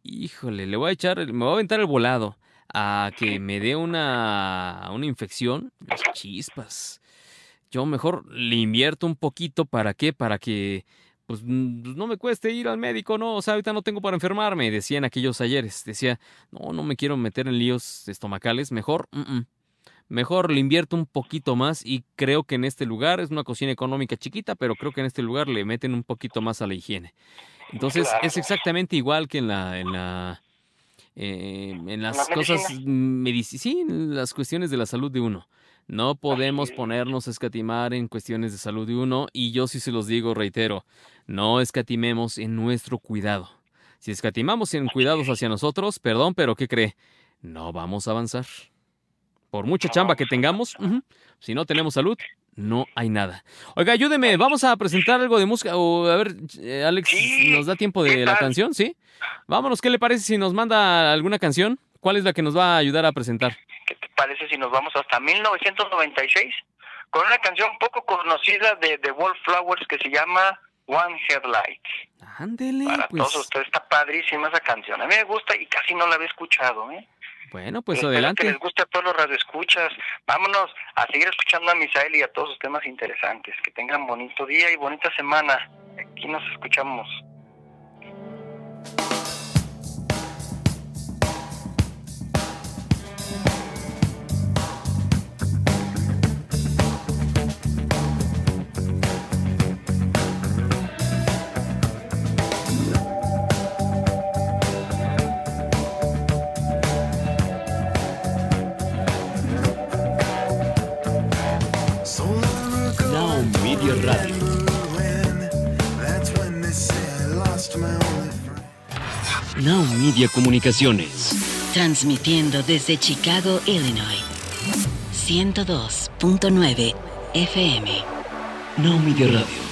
híjole, le voy a echar, me voy a aventar el volado a que me dé una, una infección, las chispas. Yo mejor le invierto un poquito, ¿para qué? Para que pues no me cueste ir al médico, no, o sea, ahorita no tengo para enfermarme, decían aquellos ayeres. Decía, no, no me quiero meter en líos estomacales, mejor, mejor le invierto un poquito más y creo que en este lugar es una cocina económica chiquita, pero creo que en este lugar le meten un poquito más a la higiene. Entonces es exactamente igual que en la, en la eh, en las cosas, sí, en las cuestiones de la salud de uno. No podemos ponernos a escatimar en cuestiones de salud de uno y yo sí se los digo, reitero, no escatimemos en nuestro cuidado. Si escatimamos en cuidados hacia nosotros, perdón, pero ¿qué cree? No vamos a avanzar. Por mucha chamba que tengamos, si no tenemos salud, no hay nada. Oiga, ayúdeme, vamos a presentar algo de música. O, a ver, eh, Alex, ¿nos da tiempo de la canción? ¿Sí? Vámonos, ¿qué le parece si nos manda alguna canción? ¿Cuál es la que nos va a ayudar a presentar? ¿Qué te parece si nos vamos hasta 1996 con una canción poco conocida de The Wallflowers que se llama One Headlight? Ándele, Para pues. todos ustedes está padrísima esa canción. A mí me gusta y casi no la había escuchado, ¿eh? Bueno, pues Espero adelante. Que les guste a todos los radioescuchas. Vámonos a seguir escuchando a Misael y a todos sus temas interesantes. Que tengan bonito día y bonita semana. Aquí nos escuchamos. Now Media Radio. Now Media Comunicaciones. Transmitiendo desde Chicago, Illinois. 102.9 FM. Now Media Radio.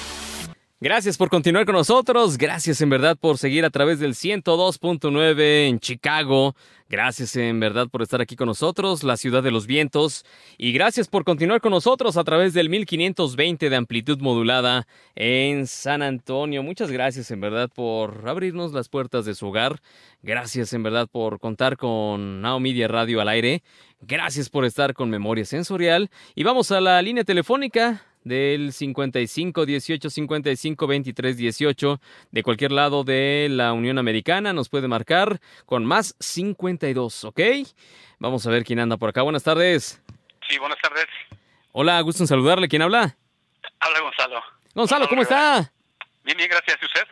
Gracias por continuar con nosotros. Gracias en verdad por seguir a través del 102.9 en Chicago. Gracias en verdad por estar aquí con nosotros, la ciudad de los vientos. Y gracias por continuar con nosotros a través del 1520 de amplitud modulada en San Antonio. Muchas gracias en verdad por abrirnos las puertas de su hogar. Gracias en verdad por contar con Now Media Radio al aire. Gracias por estar con Memoria Sensorial. Y vamos a la línea telefónica del 55 18 55 23 18 de cualquier lado de la Unión Americana nos puede marcar con más 52, ¿ok? Vamos a ver quién anda por acá. Buenas tardes. Sí, buenas tardes. Hola, gusto en saludarle. ¿Quién habla? Habla Gonzalo. Gonzalo, ¿cómo está? Bien, bien, gracias. ¿Y usted?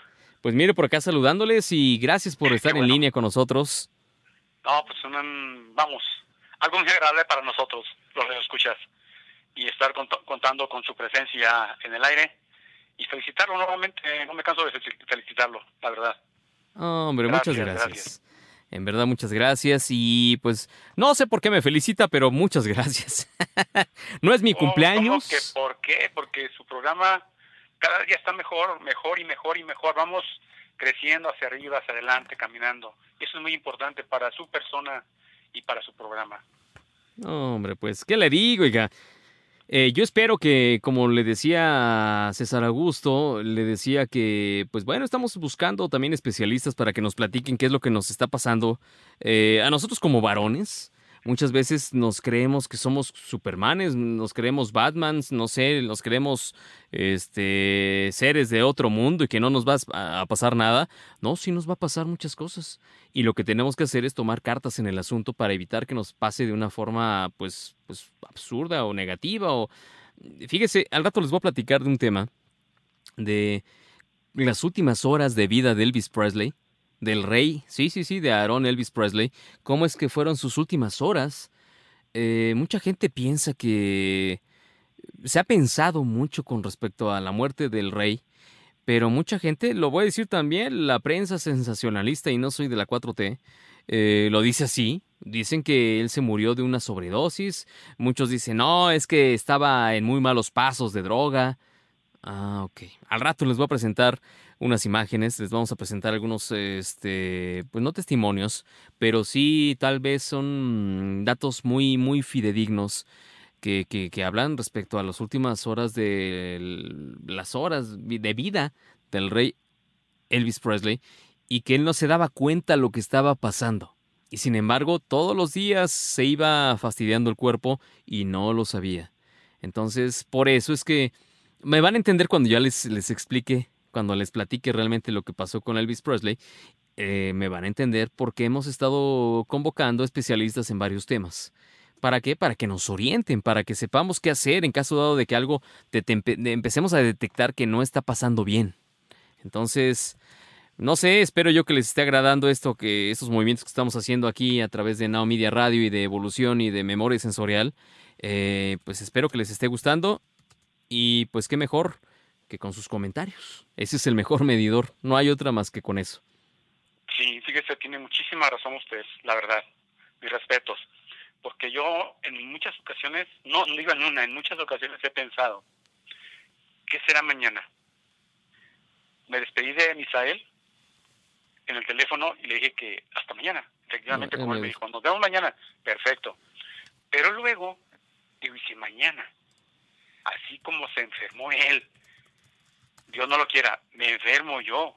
Pues mire por acá saludándoles y gracias por estar en línea con nosotros. No, pues un- vamos, algo muy agradable para nosotros, los que escuchas, y estar cont- contando con su presencia en el aire y felicitarlo nuevamente. No me canso de fel- felicitarlo, la verdad. Hombre, muchas Gracias. En verdad, muchas gracias. Y pues, no sé por qué me felicita, pero muchas *laughs* gracias. no es mi Oh, ¿cómo cumpleaños. que ¿Por qué? Porque su programa cada día está mejor, mejor y mejor y mejor. Vamos creciendo hacia arriba, hacia adelante, caminando. Eso es muy importante para su persona y para su programa. No, hombre, pues, ¿qué le digo, oiga? Eh, yo espero que, como le decía César Augusto, le decía que, pues bueno, estamos buscando también especialistas para que nos platiquen qué es lo que nos está pasando eh, a nosotros como varones. Muchas veces nos creemos que somos Supermanes, nos creemos Batmans, no sé, nos creemos este, seres de otro mundo y que no nos va a pasar nada. No, sí nos va a pasar muchas cosas. Y lo que tenemos que hacer es tomar cartas en el asunto para evitar que nos pase de una forma, pues, pues absurda o negativa. O fíjese, al rato les voy a platicar de un tema de las últimas horas de vida de Elvis Presley, del rey, sí, sí, sí, de Aaron Elvis Presley. Cómo es que fueron sus últimas horas. Eh, mucha gente piensa que se ha pensado mucho con respecto a la muerte del rey. Pero mucha gente, lo voy a decir también, la prensa sensacionalista, y no soy de la 4T, eh, lo dice así. Dicen que él se murió de una sobredosis. Muchos dicen, no, es que estaba en muy malos pasos de droga. Ah, ok. Al rato les voy a presentar unas imágenes, les vamos a presentar algunos, este, pues no testimonios, pero sí tal vez son datos muy, muy fidedignos que, que, hablan respecto a las últimas horas de las horas de vida del rey Elvis Presley y que él no se daba cuenta lo que estaba pasando. Y sin embargo, todos los días se iba fastidiando el cuerpo y no lo sabía. Entonces, por eso es que me van a entender cuando ya les, les explique, cuando les platique realmente lo que pasó con Elvis Presley. Eh, me van a entender por qué hemos estado convocando especialistas en varios temas. ¿Para qué? Para que nos orienten, para que sepamos qué hacer en caso dado de que algo te, empecemos a detectar que no está pasando bien. Entonces, no sé, espero yo que les esté agradando esto, que estos movimientos que estamos haciendo aquí a través de Now Media Radio y de Evolución y de Memoria Sensorial. Eh, pues espero que les esté gustando y pues qué mejor que con sus comentarios. Ese es el mejor *laughs* medidor, no hay otra más que con eso. Sí, fíjese, tiene muchísima razón usted, la verdad. Mis respetos. Porque yo en muchas ocasiones, no, no digo en una, en muchas ocasiones he pensado, ¿qué será mañana? Me despedí de Misael en el teléfono y le dije que hasta mañana. Efectivamente, como él me dijo, nos vemos mañana. Perfecto. Pero luego, digo, ¿y si mañana? así como se enfermó él, Dios no lo quiera, me enfermo yo,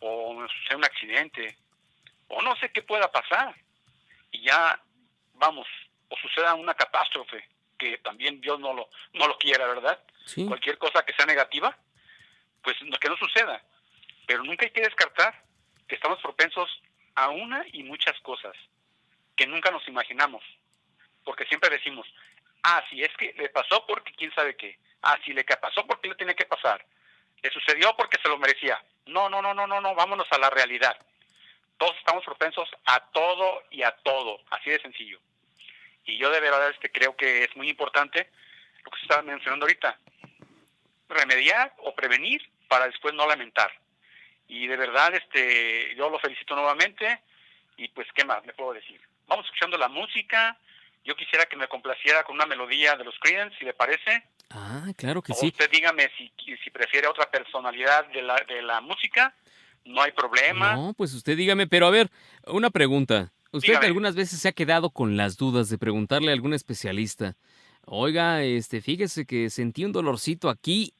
o sea un accidente, o no sé qué pueda pasar, y ya, vamos, o suceda una catástrofe, que también Dios no lo, no lo quiera, ¿verdad? Cualquier cosa que sea negativa, pues que no suceda. Pero nunca hay que descartar que estamos propensos a una y muchas cosas que nunca nos imaginamos. Porque siempre decimos, Ah, sí, es que le pasó porque quién sabe qué. Ah, sí, le pasó porque le tiene que pasar. Le sucedió porque se lo merecía. No, no, no, no, no, no, vámonos a la realidad. Todos estamos propensos a todo y a todo, así de sencillo. Y yo de verdad este, creo que es muy importante lo que se estaba mencionando ahorita. Remediar o prevenir para después no lamentar. Y de verdad este yo lo felicito nuevamente y pues qué más le puedo decir. Vamos escuchando la música, yo quisiera que me complaciera con una melodía de los Creedence, si le parece. Ah, claro que o sí. Usted dígame si, si prefiere otra personalidad de la, de la música, no hay problema. No, pues usted dígame, pero a ver, una pregunta. ¿Usted algunas veces se ha quedado con las dudas de preguntarle a algún especialista? Oiga, este, fíjese que sentí un dolorcito aquí,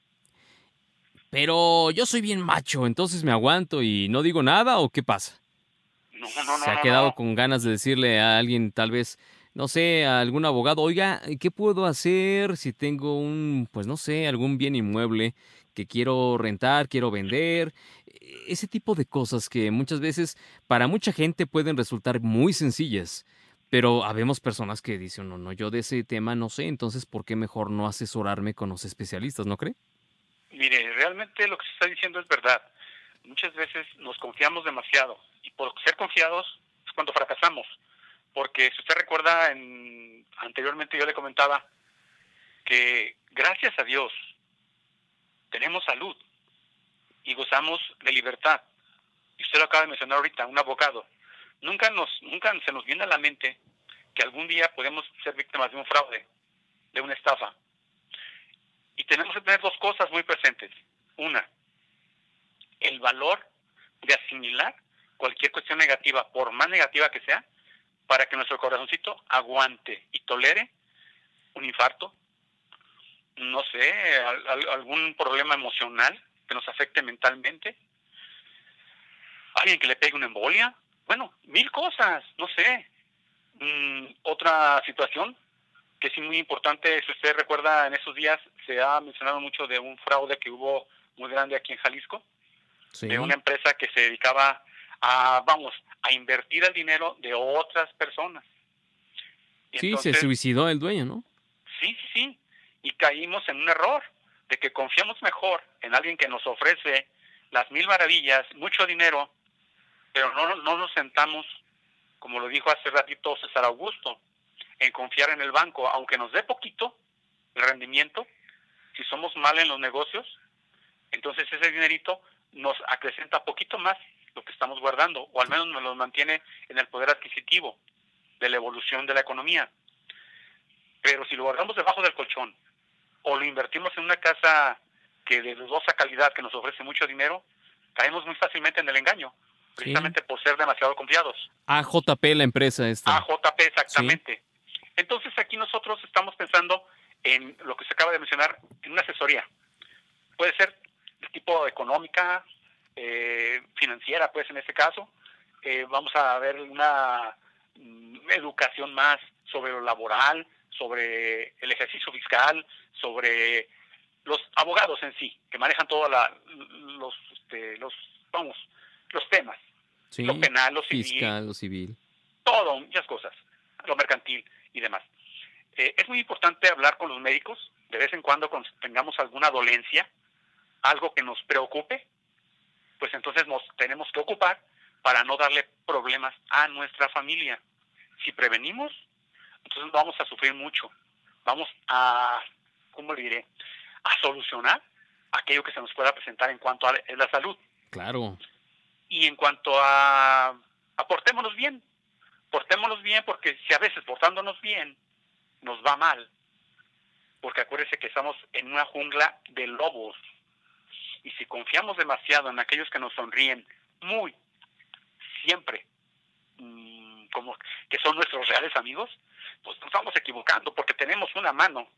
pero yo soy bien macho, entonces me aguanto y no digo nada o qué pasa? No, no, no. ¿Se ha quedado con ganas de decirle a alguien tal vez no sé, algún abogado, oiga, ¿qué puedo hacer si tengo un, pues no sé, algún bien inmueble que quiero rentar, quiero vender? E, ese tipo de cosas que muchas veces para mucha gente pueden resultar muy sencillas, pero habemos personas que dicen, no, no, yo de ese tema no sé, entonces, ¿por qué mejor no asesorarme con los especialistas, no cree? Mire, realmente lo que se está diciendo es verdad. Muchas veces nos confiamos demasiado y por ser confiados es cuando fracasamos porque si usted recuerda, en, anteriormente yo le comentaba que gracias a Dios tenemos salud y gozamos de libertad. Y usted lo acaba de mencionar ahorita, un abogado. Nunca, nos, nunca se nos viene a la mente que algún día podemos ser víctimas de un fraude, de una estafa. Y tenemos que tener dos cosas muy presentes. Una, el valor de asimilar cualquier cuestión negativa, por más negativa que sea, para que nuestro corazoncito aguante y tolere un infarto, no sé, algún problema emocional que nos afecte mentalmente, alguien que le pegue una embolia, bueno, mil cosas, no sé. Mm, otra situación que es muy importante, si usted recuerda, en esos días se ha mencionado mucho de un fraude que hubo muy grande aquí en Jalisco, de una empresa que se dedicaba a, vamos, a invertir el dinero de otras personas. sí, se suicidó el dueño, ¿no? Sí, sí, sí. Y caímos en un error de que confiamos mejor en alguien que nos ofrece las mil maravillas, mucho dinero, pero no, no nos sentamos, como lo dijo hace ratito César Augusto, en confiar en el banco, aunque nos dé poquito el rendimiento, si somos mal en los negocios, entonces ese dinerito nos acrecenta poquito más lo que estamos guardando, o al menos nos lo mantiene en el poder adquisitivo de la evolución de la economía. Pero si lo guardamos debajo del colchón o lo invertimos en una casa que de dudosa calidad, que nos ofrece mucho dinero, caemos muy fácilmente en el engaño, precisamente por ser demasiado confiados. AJP, la empresa esta. AJP, exactamente. Entonces aquí nosotros estamos pensando en lo que se acaba de mencionar, en una asesoría. Puede ser de tipo económica, eh, financiera, pues en este caso. Eh, vamos a ver una mm, educación más sobre lo laboral, sobre el ejercicio fiscal, sobre los abogados en sí, que manejan todos los, este, los, vamos, los temas. lo penal, lo civil. Fiscal, lo civil. Todo, muchas cosas. Lo mercantil y demás. Eh, es muy importante hablar con los médicos de vez en cuando cuando tengamos alguna dolencia, algo que nos preocupe, pues entonces nos tenemos que ocupar para no darle problemas a nuestra familia. Si prevenimos, entonces vamos a sufrir mucho. Vamos a, ¿cómo le diré? A solucionar aquello que se nos pueda presentar en cuanto a la salud. Claro. Y en cuanto a, aportémonos bien, portémonos bien porque si a veces portándonos bien nos va mal, porque acuérdese que estamos en una jungla de lobos y si confiamos demasiado en aquellos que nos sonríen muy, siempre, mm, como que son nuestros reales amigos, pues nos estamos equivocando porque tenemos una mano,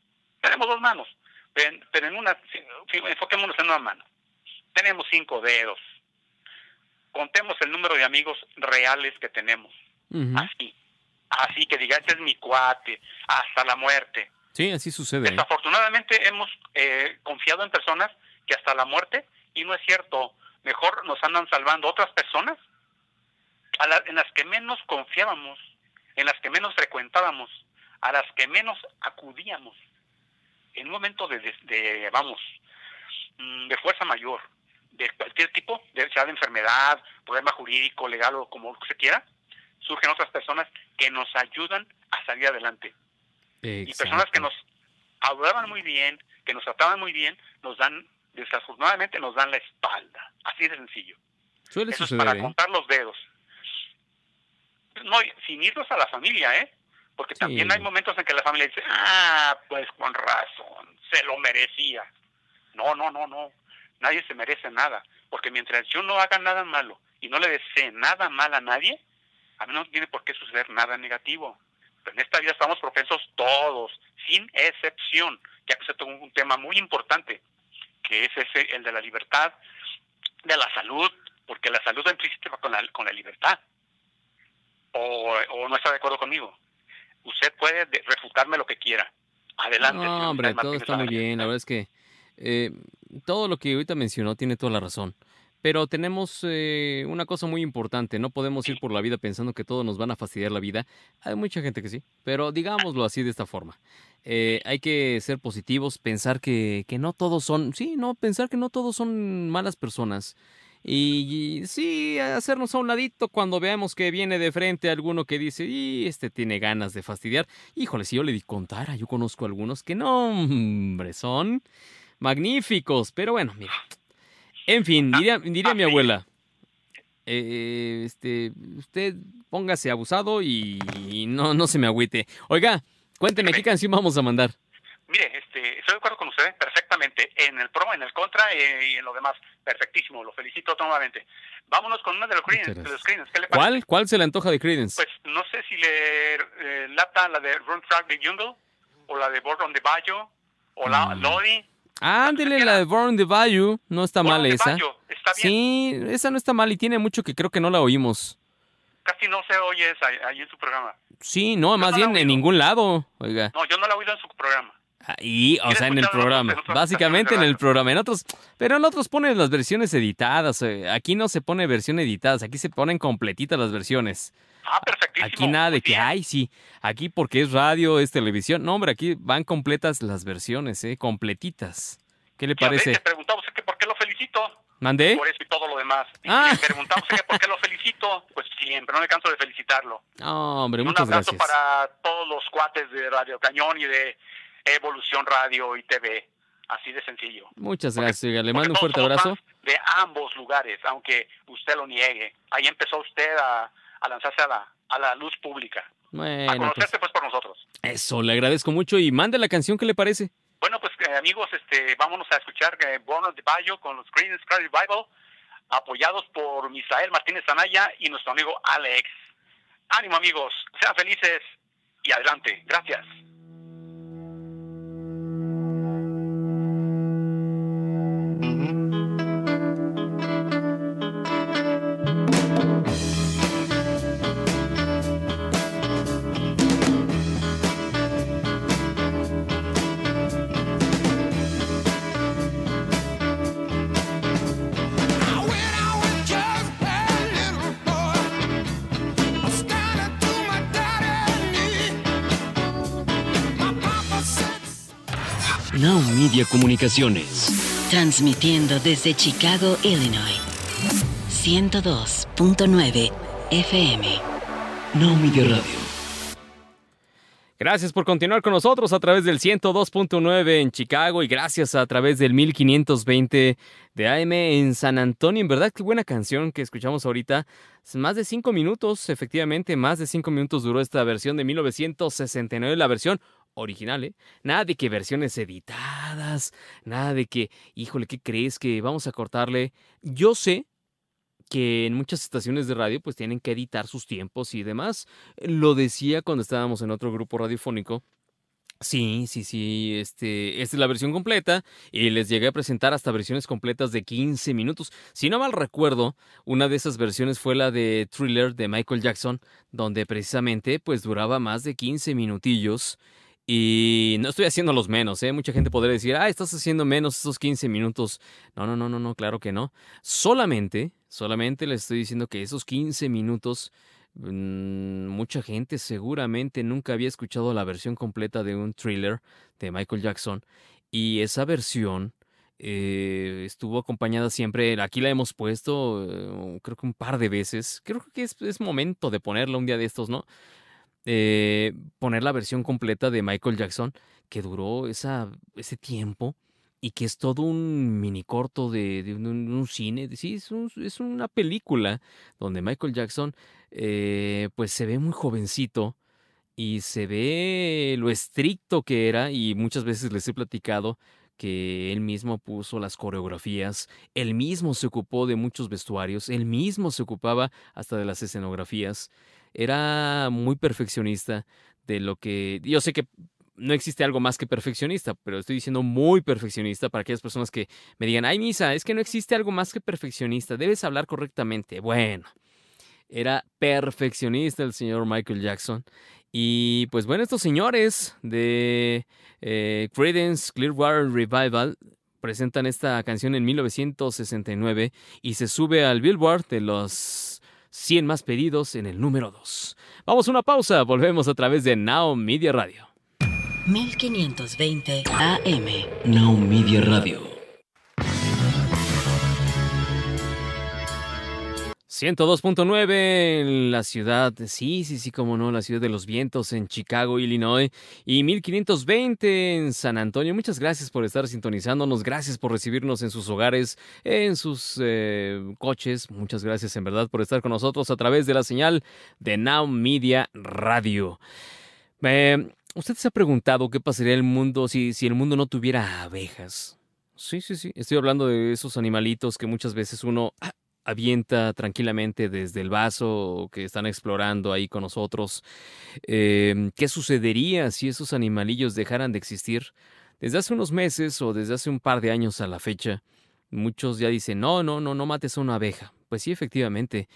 tenemos dos manos, pero en una, enfoquémonos en una mano. Tenemos cinco dedos. Contemos el número de amigos reales que tenemos. Así. Así que diga, este es mi cuate, hasta la muerte. Sí, así sucede. Desafortunadamente hemos eh, confiado en personas que hasta la muerte, y no es cierto, mejor nos andan salvando otras personas en las que menos confiábamos, en las que menos frecuentábamos, a las que menos acudíamos. En un momento de, vamos, mm, de fuerza mayor, de cualquier tipo, de, sea de enfermedad, problema jurídico, legal o como se quiera, surgen otras personas que nos ayudan a salir adelante. Y personas que nos hablaban muy bien, que nos trataban muy bien, nos dan desafortunadamente nos dan la espalda. Así de sencillo. Suele Eso es para ¿eh? contar los dedos. No, sin irnos a la familia, ¿eh? Porque también hay momentos en que la familia dice, ah, pues con razón, se lo merecía. No, no, no, no. Nadie se merece nada. Porque mientras yo no haga nada malo y no le desee nada mal a nadie, a mí no tiene por qué suceder nada negativo. Pero en esta vida estamos propensos todos, sin excepción, ya que se tocó un tema muy importante, que es ese, el de la libertad, de la salud, porque la salud en principio va con la, con la libertad. O, o no está de acuerdo conmigo. Usted puede refutarme lo que quiera. Adelante. No, hombre, todo está muy bien. La verdad es que eh, todo lo que ahorita mencionó tiene toda la razón. Pero tenemos eh, una cosa muy importante, no podemos ir por la vida pensando que todos nos van a fastidiar la vida. Hay mucha gente que sí, pero digámoslo así de esta forma. Eh, hay que ser positivos, pensar que, que, no todos son, sí, no, pensar que no todos son malas personas. Y, sí, hacernos a un ladito cuando veamos que viene de frente alguno que dice, y este tiene ganas de fastidiar. Híjole, si yo le di contara, yo conozco algunos que no, hombre, son magníficos. Pero bueno, mira, en fin, ah, diría, mi abuela, eh, este, usted póngase abusado y, no, no se me agüite. Oiga, cuénteme, ¿qué canción vamos a mandar? Mire, este, estoy de acuerdo con usted perfectamente. En el pro, en el contra eh, y en lo demás, perfectísimo. Lo felicito nuevamente. Vámonos con una de los Creedence. ¿Qué le ¿Cuál? ¿Cuál se le antoja de Creedence? Pues no sé si le eh, lata la de Run Track the Jungle o la de Born on the Bayou o la mm. Lodi Ándele, la de Born the Bayou. No está mal esa. Sí, esa no está mal y tiene mucho que creo que no la oímos. Casi no se oye esa ahí en su programa. Sí, no, más bien en ningún lado. Oiga. No, yo no la he oído en su programa. Y, o sea, en el programa. Básicamente en el programa. En otros, pero en otros ponen las versiones editadas. Eh, aquí no se pone versión editadas, aquí se ponen completitas las versiones. Ah, perfectísimo. Aquí nada de que, ay, sí, aquí porque es radio, es televisión. No, hombre, aquí van completas las versiones, ¿eh? Completitas. ¿Qué le parece? Le preguntamos que por qué lo felicito. ¿Mandé? Por eso y todo lo demás. Y ah. le preguntamos que por qué lo felicito. Pues siempre, no me canso de felicitarlo. No, hombre, muchas gracias. Un abrazo para todos los cuates de Radio Cañón y de Evolución Radio y TV. Así de sencillo. Muchas gracias, le mando un fuerte abrazo. De ambos lugares, aunque usted lo niegue. Ahí empezó usted a, lanzarse a la, a la luz pública. Bueno, a conocerse pues, por nosotros. Eso, le agradezco mucho y mande la canción que le parece. Bueno, pues eh, amigos, este, vámonos a escuchar eh, Born de Bayo con los Green Sky Revival, apoyados por Misael Martínez Anaya y nuestro amigo Alex. Ánimo amigos, sean felices y adelante. Gracias. Media Comunicaciones. Transmitiendo desde Chicago, Illinois. 102.9 FM. Now Media Radio. Gracias por continuar con nosotros a través del 102.9 en Chicago y gracias a través del 1520 de AM en San Antonio. En verdad, qué buena canción que escuchamos ahorita. Más de cinco minutos, efectivamente, más de cinco minutos duró esta versión de 1969, la versión original, ¿eh? Nada de que versiones editadas, nada de que, híjole, ¿qué crees que vamos a cortarle? Yo sé que en muchas estaciones de radio pues tienen que editar sus tiempos y demás. Lo decía cuando estábamos en otro grupo radiofónico. Sí, sí, sí, este, esta es la versión completa y les llegué a presentar hasta versiones completas de 15 minutos. Si no mal recuerdo, una de esas versiones fue la de Thriller de Michael Jackson, donde precisamente pues duraba más de 15 minutillos y no estoy haciendo los menos, ¿eh? Mucha gente podría decir, ah, estás haciendo menos esos 15 minutos. No, no, no, no, no, claro que no. Solamente, solamente les estoy diciendo que esos 15 minutos, mm, mucha gente seguramente nunca había escuchado la versión completa de un thriller de Michael Jackson. Y esa versión eh, estuvo acompañada siempre, aquí la hemos puesto, eh, creo que un par de veces. Creo que es, es momento de ponerla un día de estos, ¿no? Eh, poner la versión completa de Michael Jackson, que duró ese tiempo y que es todo un mini corto de, un, cine. Sí, es, una película donde Michael Jackson eh, pues se ve muy jovencito y se ve lo estricto que era y muchas veces les he platicado que él mismo puso las coreografías, él mismo se ocupó de muchos vestuarios, él mismo se ocupaba hasta de las escenografías era muy perfeccionista de lo que... Yo sé que no existe algo más que perfeccionista, pero estoy diciendo muy perfeccionista para aquellas personas que me digan, ay Misa, es que no existe algo más que perfeccionista, debes hablar correctamente. Bueno, era perfeccionista el señor Michael Jackson. Y pues bueno, estos señores de eh, Credence Clearwater Revival presentan esta canción en 1969 y se sube al Billboard de los 100 más pedidos en el número 2. Vamos a una pausa, volvemos a través de Now Media Radio. 1520 AM. Now Media Radio. 102.9 en la ciudad, sí, sí, sí, como no, la ciudad de los vientos en Chicago, Illinois, y 1520 en San Antonio. Muchas gracias por estar sintonizándonos, gracias por recibirnos en sus hogares, en sus eh, coches. Muchas gracias en verdad por estar con nosotros a través de la señal de Now Media Radio. ¿Usted se ha preguntado qué pasaría el mundo si, si el mundo no tuviera abejas? Sí, sí, sí. Estoy hablando de esos animalitos que muchas veces uno avienta tranquilamente desde el vaso que están explorando ahí con nosotros. Em, ¿Qué sucedería si esos animalillos dejaran de existir? Desde hace unos meses o desde hace un par de años a la fecha, muchos ya dicen, no, no, no, no mates a una abeja. Pues sí, efectivamente,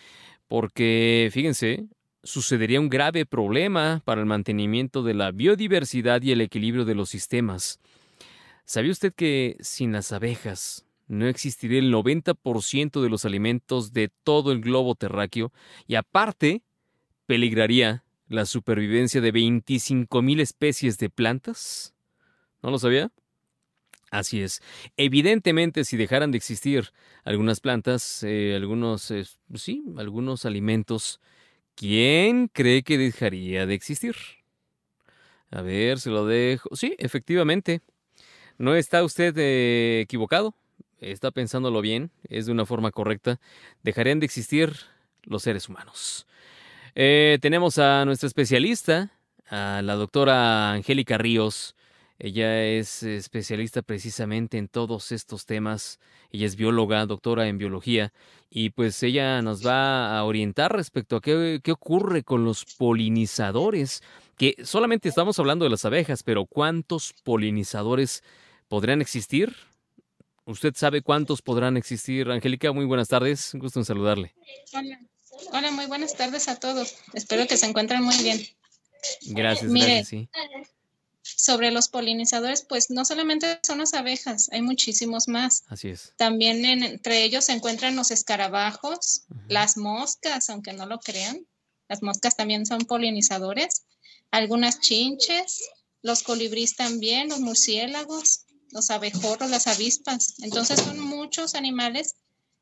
porque fíjense, sucedería un grave problema para el mantenimiento de la biodiversidad y el equilibrio de los sistemas. ¿Sabía usted que sin las abejas no existiría el 90% de los alimentos de todo el globo terráqueo y aparte peligraría la supervivencia de 25.000 especies de plantas? ¿No lo sabía? Así es. Evidentemente, si dejaran de existir algunas plantas, eh, algunos, eh, sí, algunos alimentos, ¿quién cree que dejaría de existir? A ver, se lo dejo. Sí, efectivamente. No está usted eh, equivocado, está pensándolo bien, es de una forma correcta. Dejarían de existir los seres humanos. Eh, tenemos a nuestra especialista, a la doctora Angélica Ríos. Ella es especialista precisamente en todos estos temas. Ella es bióloga, doctora en biología, y pues ella nos va a orientar respecto a qué, qué ocurre con los polinizadores, que solamente estamos hablando de las abejas, pero ¿cuántos polinizadores podrían existir? ¿Usted sabe cuántos podrán existir? Angélica, muy buenas tardes. Gusto en saludarle. Hola. Hola, muy buenas tardes a todos. Espero que se encuentren muy bien. Gracias, gracias, sí. Sobre los polinizadores, pues no solamente son las abejas, hay muchísimos más. Así es. También entre ellos se encuentran los escarabajos, las moscas, aunque no lo crean. Las moscas también son polinizadores. Algunas chinches, los colibríes también, los murciélagos, los abejorros, las avispas. Entonces son muchos animales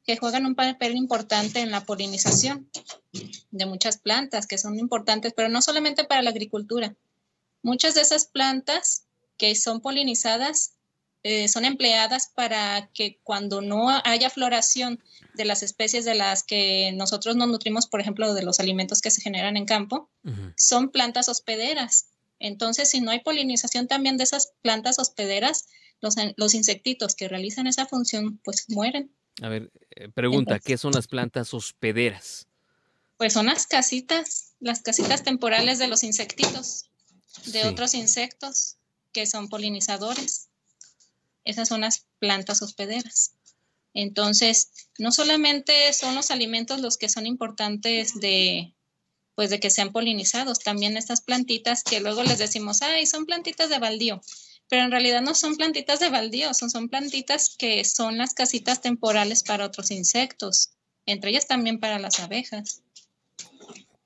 que juegan un papel importante en la polinización de muchas plantas que son importantes, pero no solamente para la agricultura. Muchas de esas plantas que son polinizadas eh, son empleadas para que cuando no haya floración de las especies de las que nosotros nos nutrimos, por ejemplo, de los alimentos que se generan en campo, son plantas hospederas. Entonces, si no hay polinización también de esas plantas hospederas, los, los insectitos que realizan esa función, pues mueren. A ver, eh, pregunta, ¿qué son las plantas hospederas? Pues son las casitas, las casitas temporales de los insectitos, de otros insectos que son polinizadores. Esas son las plantas hospederas. Entonces, no solamente son los alimentos los que son importantes de, pues de que sean polinizados, también estas plantitas que luego les decimos, ay, son plantitas de baldío pero en realidad no son plantitas de baldío, son, son plantitas que son las casitas temporales para otros insectos, entre ellas también para las abejas.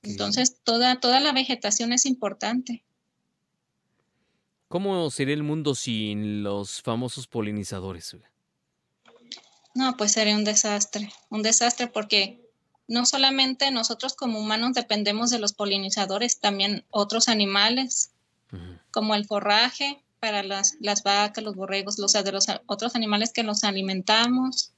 Entonces, toda, toda la vegetación es importante. ¿Cómo sería el mundo sin los famosos polinizadores? No, pues sería un desastre, un desastre porque no solamente nosotros como humanos dependemos de los polinizadores, también otros animales, como el forraje, para las, las vacas, los borregos, los, de los otros animales que nos alimentamos.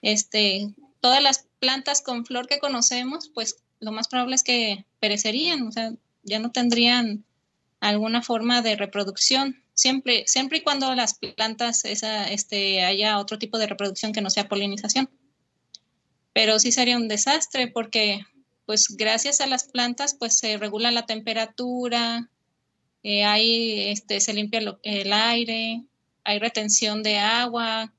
Este, todas las plantas con flor que conocemos, pues lo más probable es que perecerían, o sea, ya no tendrían alguna forma de reproducción, siempre, siempre y cuando las plantas esa, este, haya otro tipo de reproducción que no sea polinización. Pero sí sería un desastre porque, pues gracias a las plantas, pues se regula la temperatura, eh, ahí este, se limpia el aire, hay retención de agua,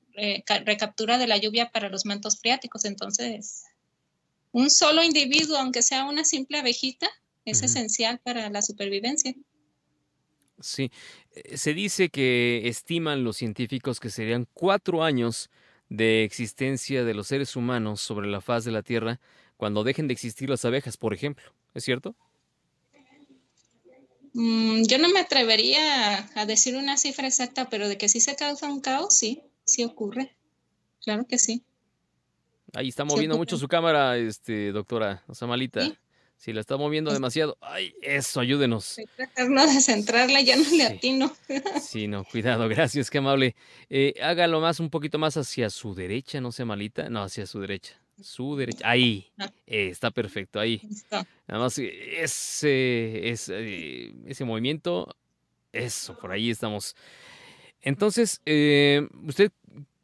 recaptura de la lluvia para los mantos freáticos. Entonces, un solo individuo, aunque sea una simple abejita, es esencial para la supervivencia. Sí, eh, se dice que estiman los científicos que serían cuatro años de existencia de los seres humanos sobre la faz de la Tierra cuando dejen de existir las abejas, por ejemplo. ¿Es cierto? Mm, yo no me atrevería a decir una cifra exacta, pero de que sí se causa un caos, sí, sí ocurre. Claro que sí. Ahí está moviendo mucho su cámara, este, doctora Osamalita. Si la está moviendo demasiado, ay, eso, ayúdenos. Tratando de centrarla, ya no le atino. Sí, no, *laughs* cuidado, gracias, qué amable. Eh, hágalo más, un poquito más hacia su derecha, no sea malita. No, hacia su derecha su derecha. Ahí. Ah. está perfecto, ahí. Nada más ese, ese, ese, movimiento. Eso, por ahí estamos. Entonces, eh, ¿usted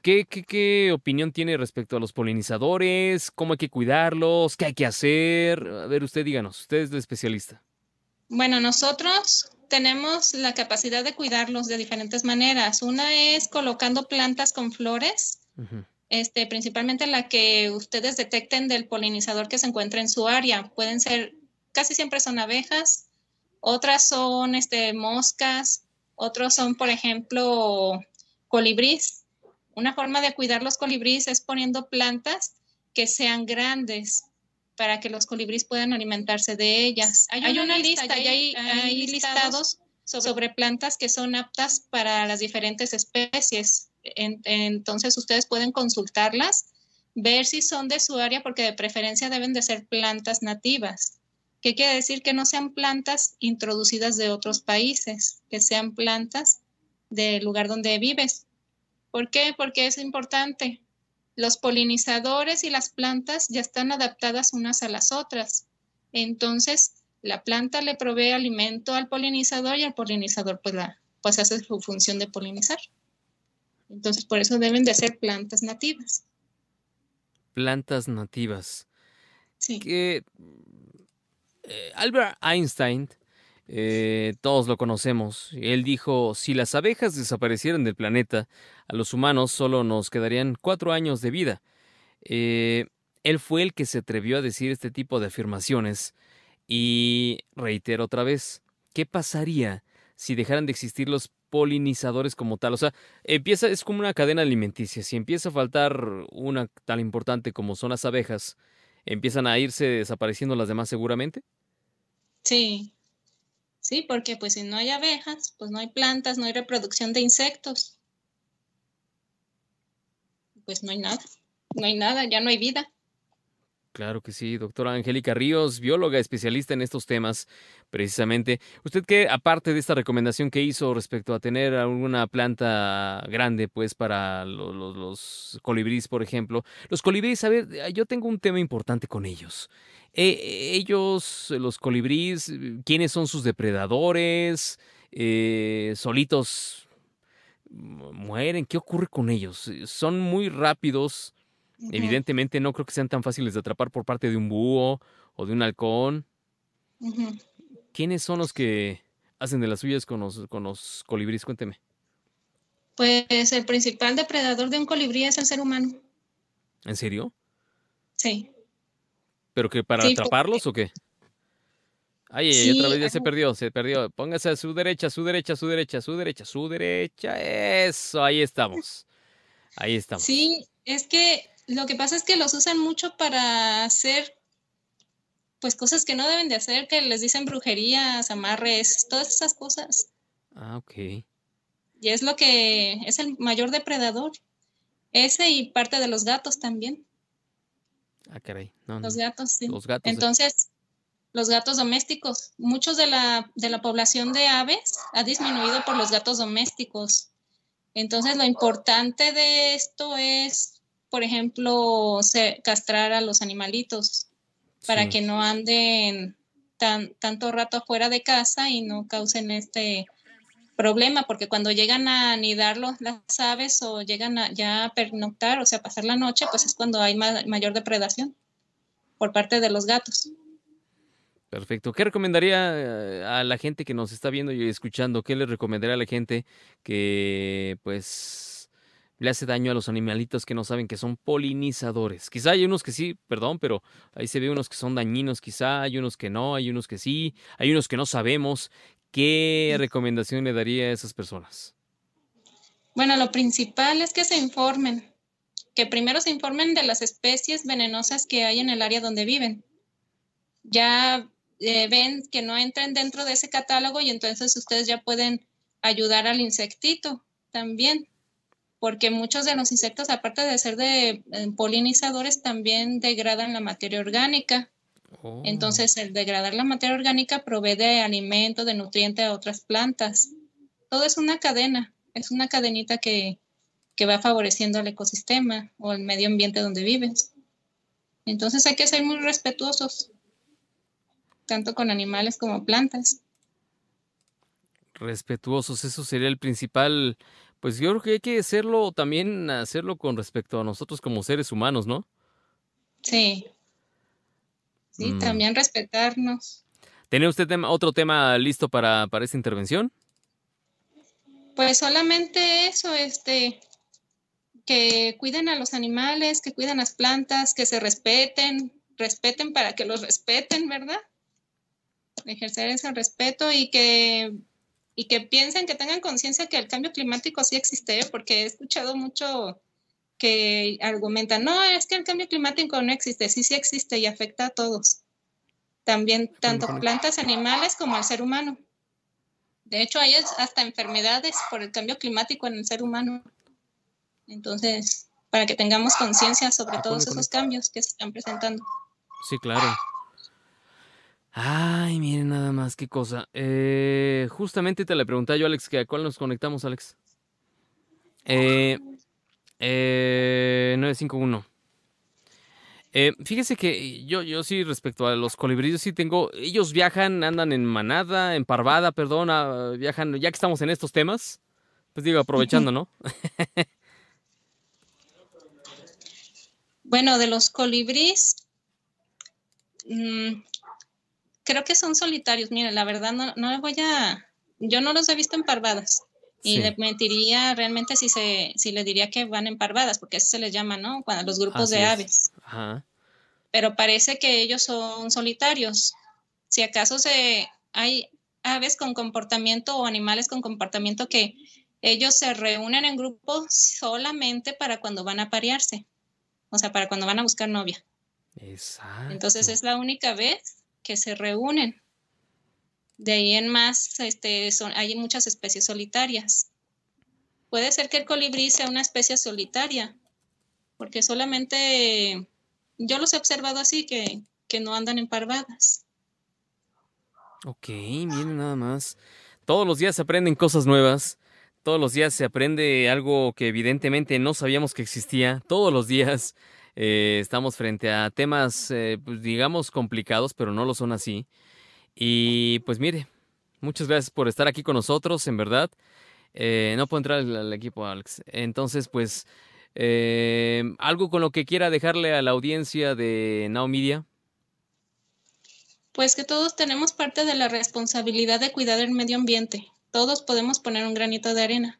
qué, qué, qué, opinión tiene respecto a los polinizadores? ¿Cómo hay que cuidarlos? ¿Qué hay que hacer? A ver, usted díganos, usted es el especialista. Bueno, nosotros tenemos la capacidad de cuidarlos de diferentes maneras. Una es colocando plantas con flores este, principalmente la que ustedes detecten del polinizador que se encuentra en su área. Pueden ser, casi siempre son abejas, otras son este, moscas, otros son, por ejemplo, colibrís. Una forma de cuidar los colibrís es poniendo plantas que sean grandes para que los colibrís puedan alimentarse de ellas. Hay, una, lista, y hay, hay, listados sobre plantas que son aptas para las diferentes especies entonces ustedes pueden consultarlas, ver si son de su área, porque de preferencia deben de ser plantas nativas. ¿Qué quiere decir? Que no sean plantas introducidas de otros países, que sean plantas del lugar donde vives. ¿Por qué? Porque es importante. Los polinizadores y las plantas ya están adaptadas unas a las otras. Entonces, la planta le provee alimento al polinizador y el polinizador pues, la, pues hace su función de polinizar. Entonces, por eso deben de ser plantas nativas. Plantas nativas. Sí. Que eh, Albert Einstein, eh, todos lo conocemos, él dijo, si las abejas desaparecieran del planeta, a los humanos solo nos quedarían cuatro años de vida. Eh, él fue el que se atrevió a decir este tipo de afirmaciones. Y reitero otra vez, ¿qué pasaría si dejaran de existir los polinizadores como tal? O sea, empieza, es como una cadena alimenticia. Si empieza a faltar una tan importante como son las abejas, ¿empiezan a irse desapareciendo las demás seguramente? Sí, sí, porque pues si no hay abejas, pues no hay plantas, no hay reproducción de insectos. Pues no hay nada, no hay nada, ya no hay vida. Claro que sí, doctora Angélica Ríos, bióloga especialista en estos temas, precisamente. ¿Usted qué, aparte de esta recomendación que hizo respecto a tener alguna planta grande, pues, para los, los, colibríes, por ejemplo? Los colibríes, a ver, yo tengo un tema importante con ellos. Eh, ellos, los colibríes, ¿quiénes son sus depredadores? Eh, ¿Solitos mueren? ¿Qué ocurre con ellos? ¿Son muy rápidos? Evidentemente no creo que sean tan fáciles de atrapar por parte de un búho o de un halcón. ¿Quiénes son los que hacen de las suyas con los, con los colibríes? Cuénteme. Pues el principal depredador de un colibrí es el ser humano. ¿En serio? Sí. ¿Pero que para atraparlos o qué? Ay, ay, otra vez ya se perdió, se perdió. Póngase a su derecha, a su derecha, a su derecha, a su derecha, a su derecha. Eso, ahí estamos. Ahí estamos. Sí, es que lo que pasa es que los usan mucho para hacer pues cosas que no deben de hacer, que les dicen brujerías, amarres, todas esas cosas. Ah, ok. Y es lo que es el mayor depredador. Ese y parte de los gatos también. Ah, caray. los gatos, sí. Los gatos. Entonces, los gatos domésticos. Muchos de la, de la población de aves ha disminuido por los gatos domésticos. Entonces, lo importante de esto es por ejemplo, castrar a los animalitos para que no anden tan, tanto rato afuera de casa y no causen este problema, porque cuando llegan a anidar las aves o llegan a ya a pernoctar, o sea, pasar la noche, pues es cuando hay mayor depredación por parte de los gatos. Perfecto. ¿Qué recomendaría eh, a la gente que nos está viendo y escuchando? ¿Qué le recomendaría a la gente que, pues, le hace daño a los animalitos que no saben que son polinizadores. Quizá hay unos que sí, perdón, pero ahí se ve unos que son dañinos, quizá hay unos que no, hay unos que sí, hay unos que no sabemos. ¿Qué recomendación le daría a esas personas? Bueno, lo principal es que se informen, que primero se informen de las especies venenosas que hay en el área donde viven. Ya eh, ven que no entren dentro de ese catálogo y entonces ustedes ya pueden ayudar al insectito también porque muchos de los insectos, aparte de ser de eh, polinizadores, también degradan la materia orgánica. Oh. Entonces, el degradar la materia orgánica provee de alimento, de nutriente a otras plantas. Todo es una cadena, es una cadenita que, que va favoreciendo al ecosistema o el medio ambiente donde vives. Entonces hay que ser muy respetuosos, tanto con animales como plantas. Respetuosos, eso sería el principal pues yo creo que hay que hacerlo también, hacerlo con respecto a nosotros como seres humanos, ¿no? Sí. Sí, mm. también respetarnos. ¿Tiene usted otro tema listo para, para esta intervención? Pues solamente eso, este, que cuiden a los animales, que cuiden las plantas, que se respeten, respeten para que los respeten, ¿verdad? Ejercer ese respeto y que y que piensen, que tengan conciencia que el cambio climático sí existe, porque he escuchado mucho que argumentan, no, es que el cambio climático no existe, sí, sí existe y afecta a todos. También tanto plantas, animales como al ser humano. De hecho, hay hasta enfermedades por el cambio climático en el ser humano. Entonces, para que tengamos conciencia sobre todos esos cambios que se están presentando. Sí, claro. Ay, miren nada más, qué cosa. Eh, justamente te le pregunté yo, Alex, que a cuál nos conectamos, Alex. Eh, eh, 951. Eh, fíjese que yo, yo sí, respecto a los colibríes, sí tengo. Ellos viajan, andan en manada, en parvada, perdón, ah, viajan, ya que estamos en estos temas, pues digo, aprovechando, ¿no? *laughs* bueno, de los colibríes, mmm, creo que son solitarios. Mira, la verdad no, no voy a, yo no los he visto en parvadas. Y sí. le mentiría realmente si se, si le diría que van en parvadas, porque eso se les llama, ¿no? Cuando los grupos Así de es. aves. Ajá. Pero parece que ellos son solitarios. Si acaso se hay aves con comportamiento o animales con comportamiento que ellos se reúnen en grupo solamente para cuando van a parearse. O sea, para cuando van a buscar novia. Exacto. Entonces es la única vez que se reúnen. De ahí en más, este, son, hay muchas especies solitarias. Puede ser que el colibrí sea una especie solitaria, porque solamente yo los he observado así, que, no andan en parvadas. Ok, miren nada más. Todos los días se aprenden cosas nuevas. Todos los días se aprende algo que evidentemente no sabíamos que existía. Todos los días eh, estamos frente a temas, eh, pues digamos, complicados, pero no lo son así. Y pues mire, muchas gracias por estar aquí con nosotros, en verdad. Eh, no puedo entrar al, equipo, Alex. Entonces, pues, eh, algo con lo que quiera dejarle a la audiencia de Now Media. Pues que todos tenemos parte de la responsabilidad de cuidar el medio ambiente. Todos podemos poner un granito de arena.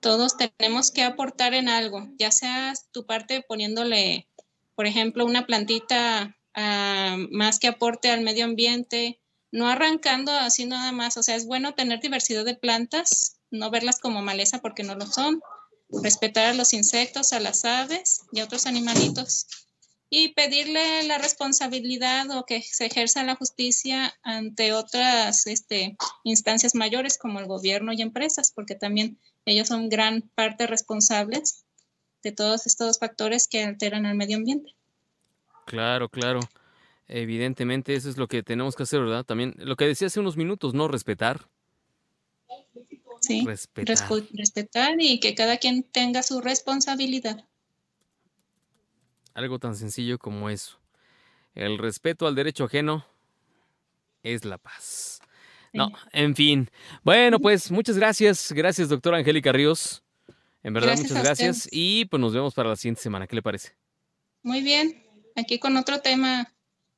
Todos tenemos que aportar en algo, ya sea tu parte poniéndole, por ejemplo, una plantita uh, más que aporte al medio ambiente, no arrancando así nada más. O sea, es bueno tener diversidad de plantas, no verlas como maleza porque no lo son, respetar a los insectos, a las aves y a otros animalitos y pedirle la responsabilidad o que se ejerza la justicia ante otras este, instancias mayores como el gobierno y empresas, porque también ellos son gran parte responsables de todos estos factores que alteran el medio ambiente. Claro, claro. Evidentemente eso es lo que tenemos que hacer, ¿verdad? También lo que decía hace unos minutos, ¿no? Respetar. Sí, respetar. respetar y que cada quien tenga su responsabilidad. Algo tan sencillo como eso. El respeto al derecho ajeno es la paz. No, en fin. Bueno, pues muchas gracias. Gracias, doctora Angélica Ríos. En verdad, gracias muchas gracias. Y pues nos vemos para la siguiente semana. ¿Qué le parece? Muy bien. Aquí con otro tema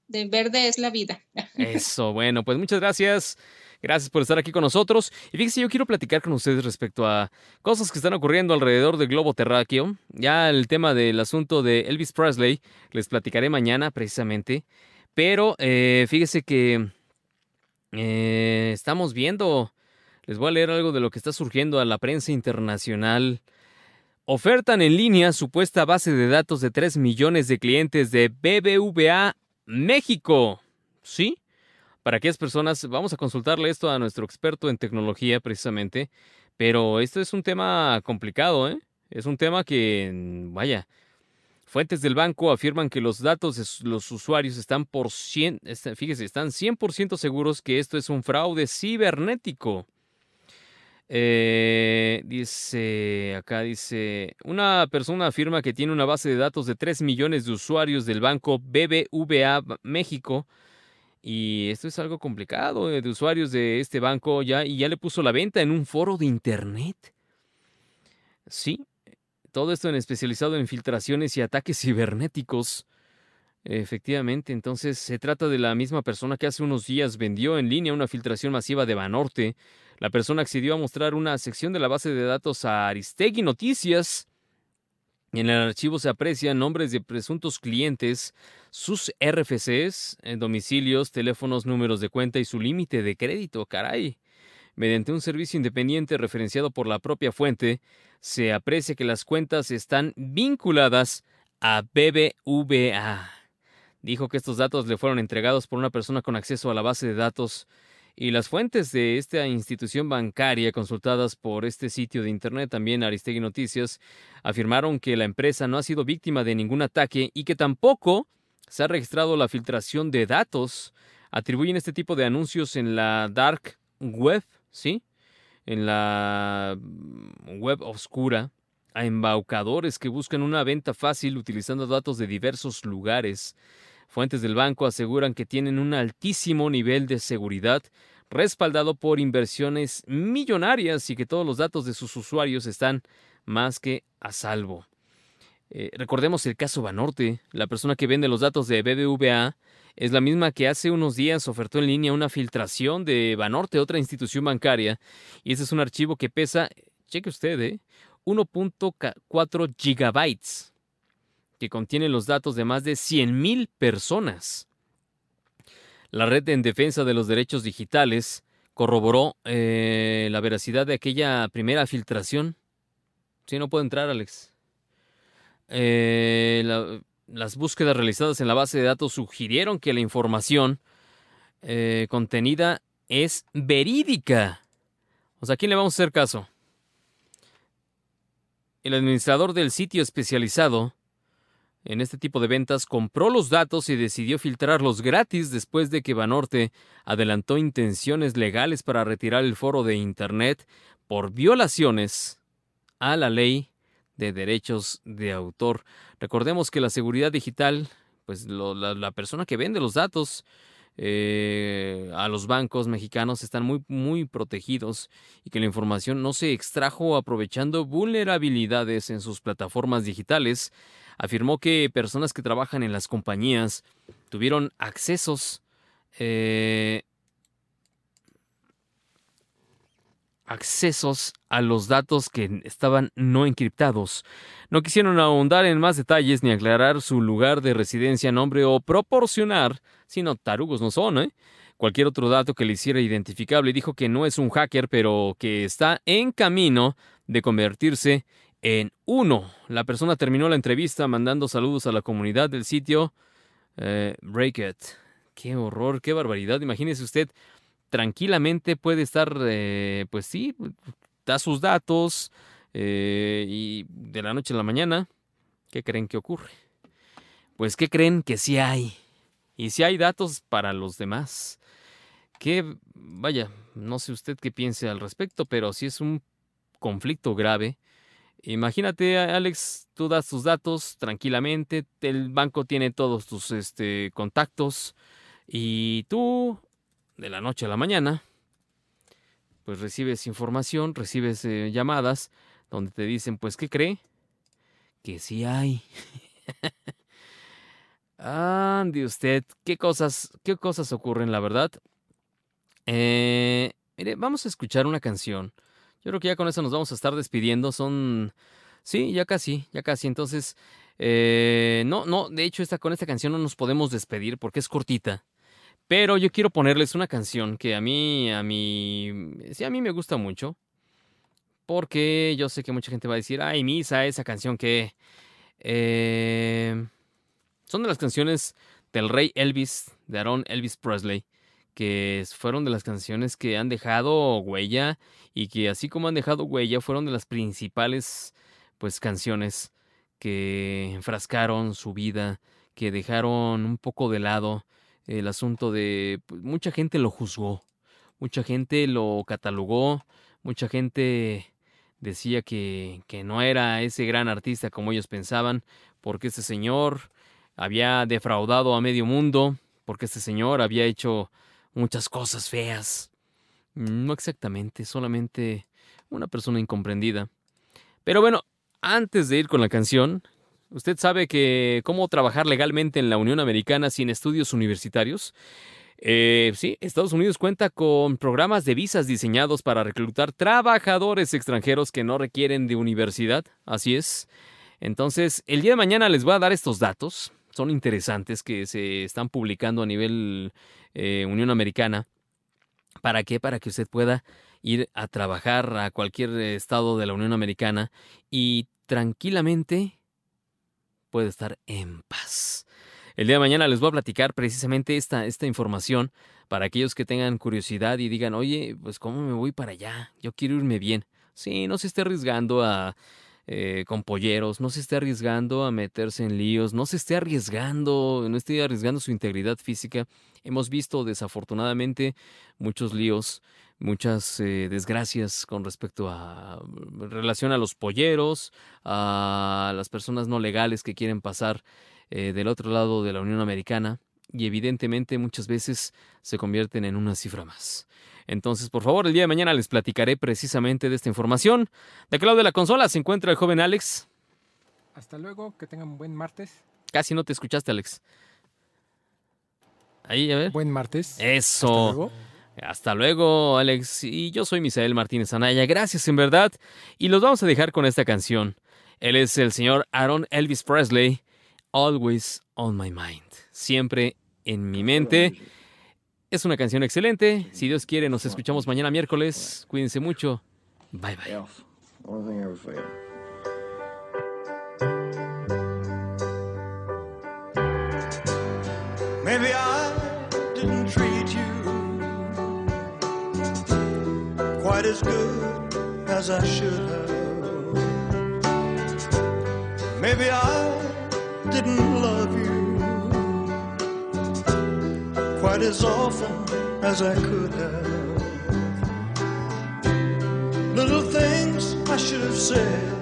de verde es la vida. *laughs* Eso, bueno, pues muchas gracias. Gracias por estar aquí con nosotros. Y fíjense, yo quiero platicar con ustedes respecto a cosas que están ocurriendo alrededor del globo terráqueo. Ya el tema del asunto de Elvis Presley les platicaré mañana precisamente. Pero eh, fíjese que eh, estamos viendo, les voy a leer algo de lo que está surgiendo a la prensa internacional. Ofertan en línea supuesta base de datos de 3 millones de clientes de BBVA México. ¿Sí? Para aquellas personas, vamos a consultarle esto a nuestro experto en tecnología precisamente, pero esto es un tema complicado, ¿eh? Es un tema que, vaya, fuentes del banco afirman que los datos de los usuarios están por 100, fíjese, están 100% seguros que esto es un fraude cibernético. Eh, dice, acá dice, una persona afirma que tiene una base de datos de 3 millones de usuarios del banco BBVA México y esto es algo complicado eh, de usuarios de este banco ya y ya le puso la venta en un foro de internet. Sí, todo esto en especializado en filtraciones y ataques cibernéticos. Efectivamente, entonces se trata de la misma persona que hace unos días vendió en línea una filtración masiva de Banorte. La persona accedió a mostrar una sección de la base de datos a Aristegui Noticias en el archivo se aprecian nombres de presuntos clientes, sus RFCs, eh, domicilios, teléfonos, números de cuenta y su límite de crédito, caray. Mediante un servicio independiente referenciado por la propia fuente, se aprecia que las cuentas están vinculadas a BBVA. Dijo que estos datos le fueron entregados por una persona con acceso a la base de datos y las fuentes de esta institución bancaria consultadas por este sitio de Internet, también Aristegui Noticias, afirmaron que la empresa no ha sido víctima de ningún ataque y que tampoco se ha registrado la filtración de datos. atribuyen este tipo de anuncios en la dark web, ¿sí? En la web oscura a embaucadores que buscan una venta fácil utilizando datos de diversos lugares. Fuentes del banco aseguran que tienen un altísimo nivel de seguridad respaldado por inversiones millonarias y que todos los datos de sus usuarios están más que a salvo. Eh, recordemos el caso Banorte. La persona que vende los datos de BBVA es la misma que hace unos días ofertó en línea una filtración de Banorte, otra institución bancaria. Y ese es un archivo que pesa, cheque usted, ¿eh? 1.4 gigabytes, que contiene los datos de más de 100.000 personas. La red en defensa de los derechos digitales corroboró eh, la veracidad de aquella primera filtración. Si no puedo entrar, Alex. Eh, las búsquedas realizadas en la base de datos sugirieron que la información eh, contenida es verídica. O sea, ¿a quién le vamos a hacer caso? El administrador del sitio especializado en este tipo de ventas compró los datos y decidió filtrarlos gratis después de que Banorte adelantó intenciones legales para retirar el foro de Internet por violaciones a la ley de derechos de autor. Recordemos que la seguridad digital, pues la, la, persona que vende los datos eh, a los bancos mexicanos están muy, muy protegidos y que la información no se extrajo aprovechando vulnerabilidades en sus plataformas digitales. Afirmó que personas que trabajan en las compañías tuvieron accesos eh, accesos a los datos que estaban no encriptados. No quisieron ahondar en más detalles ni aclarar su lugar de residencia, nombre o proporcionar, sino tarugos no son, ¿eh? cualquier otro dato que le hiciera identificable. Dijo que no es un hacker, pero que está en camino de convertirse en uno. La persona terminó la entrevista mandando saludos a la comunidad del sitio eh, Break Qué horror, qué barbaridad. Imagínese usted tranquilamente puede estar, eh, pues sí, da sus datos eh, y de la noche a la mañana, ¿qué creen que ocurre? Pues ¿qué creen que sí hay? Y si hay datos para los demás. Que, vaya, no sé usted qué piense al respecto, pero si es un conflicto grave. Imagínate, Alex, tú das tus datos tranquilamente, el banco tiene todos tus este, contactos y tú de la noche a la mañana, pues recibes información, recibes eh, llamadas donde te dicen, pues, ¿qué cree? Que sí hay. *laughs* Ande usted, ¿qué cosas, qué cosas ocurren, la verdad? Eh, mire, vamos a escuchar una canción. Yo creo que ya con eso nos vamos a estar despidiendo. Son, sí, ya casi, ya casi. Entonces, eh, no, no, de hecho, esta, con esta canción no nos podemos despedir porque es cortita. Pero yo quiero ponerles una canción que a mí, a mí, sí, a mí me gusta mucho. Porque yo sé que mucha gente va a decir, ay, Misa, esa canción que... Eh, son de las canciones del rey Elvis, de Aaron Elvis Presley, que fueron de las canciones que han dejado huella y que así como han dejado huella, fueron de las principales, pues, canciones que enfrascaron su vida, que dejaron un poco de lado el asunto de pues, mucha gente lo juzgó, mucha gente lo catalogó, mucha gente decía que, que no era ese gran artista como ellos pensaban, porque este señor había defraudado a medio mundo, porque este señor había hecho muchas cosas feas. No exactamente, solamente una persona incomprendida. Pero bueno, antes de ir con la canción, ¿Usted sabe que cómo trabajar legalmente en la Unión Americana sin estudios universitarios? Eh, sí, Estados Unidos cuenta con programas de visas diseñados para reclutar trabajadores extranjeros que no requieren de universidad. Así es. Entonces, el día de mañana les voy a dar estos datos. Son interesantes que se están publicando a nivel eh, Unión Americana. ¿Para qué? Para que usted pueda ir a trabajar a cualquier estado de la Unión Americana y tranquilamente puede estar en paz. El día de mañana les voy a platicar precisamente esta, esta información para aquellos que tengan curiosidad y digan, oye, pues ¿cómo me voy para allá? Yo quiero irme bien. Sí, no se esté arriesgando a eh, con polleros, no se esté arriesgando a meterse en líos, no se esté arriesgando, no esté arriesgando su integridad física. Hemos visto desafortunadamente muchos líos, muchas eh, desgracias con respecto a relación a los polleros, a las personas no legales que quieren pasar eh, del otro lado de la Unión Americana y evidentemente muchas veces se convierten en una cifra más. Entonces, por favor, el día de mañana les platicaré precisamente de esta información. De aquel lado de la consola se encuentra el joven Alex. Hasta luego, que tengan un buen martes. Casi no te escuchaste, Alex. Ahí, a ver. Buen martes. Eso. Hasta luego. Hasta luego, Alex. Y yo soy Misael Martínez Anaya. Gracias, en verdad. Y los vamos a dejar con esta canción. Él es el señor Aaron Elvis Presley. Always on my mind. Siempre en mi mente. Es una canción excelente. Si Dios quiere, nos escuchamos mañana miércoles. Cuídense mucho. Bye bye. Maybe quite as good as I should have. Maybe I didn't love you quite as often as I could have. Little things I should have said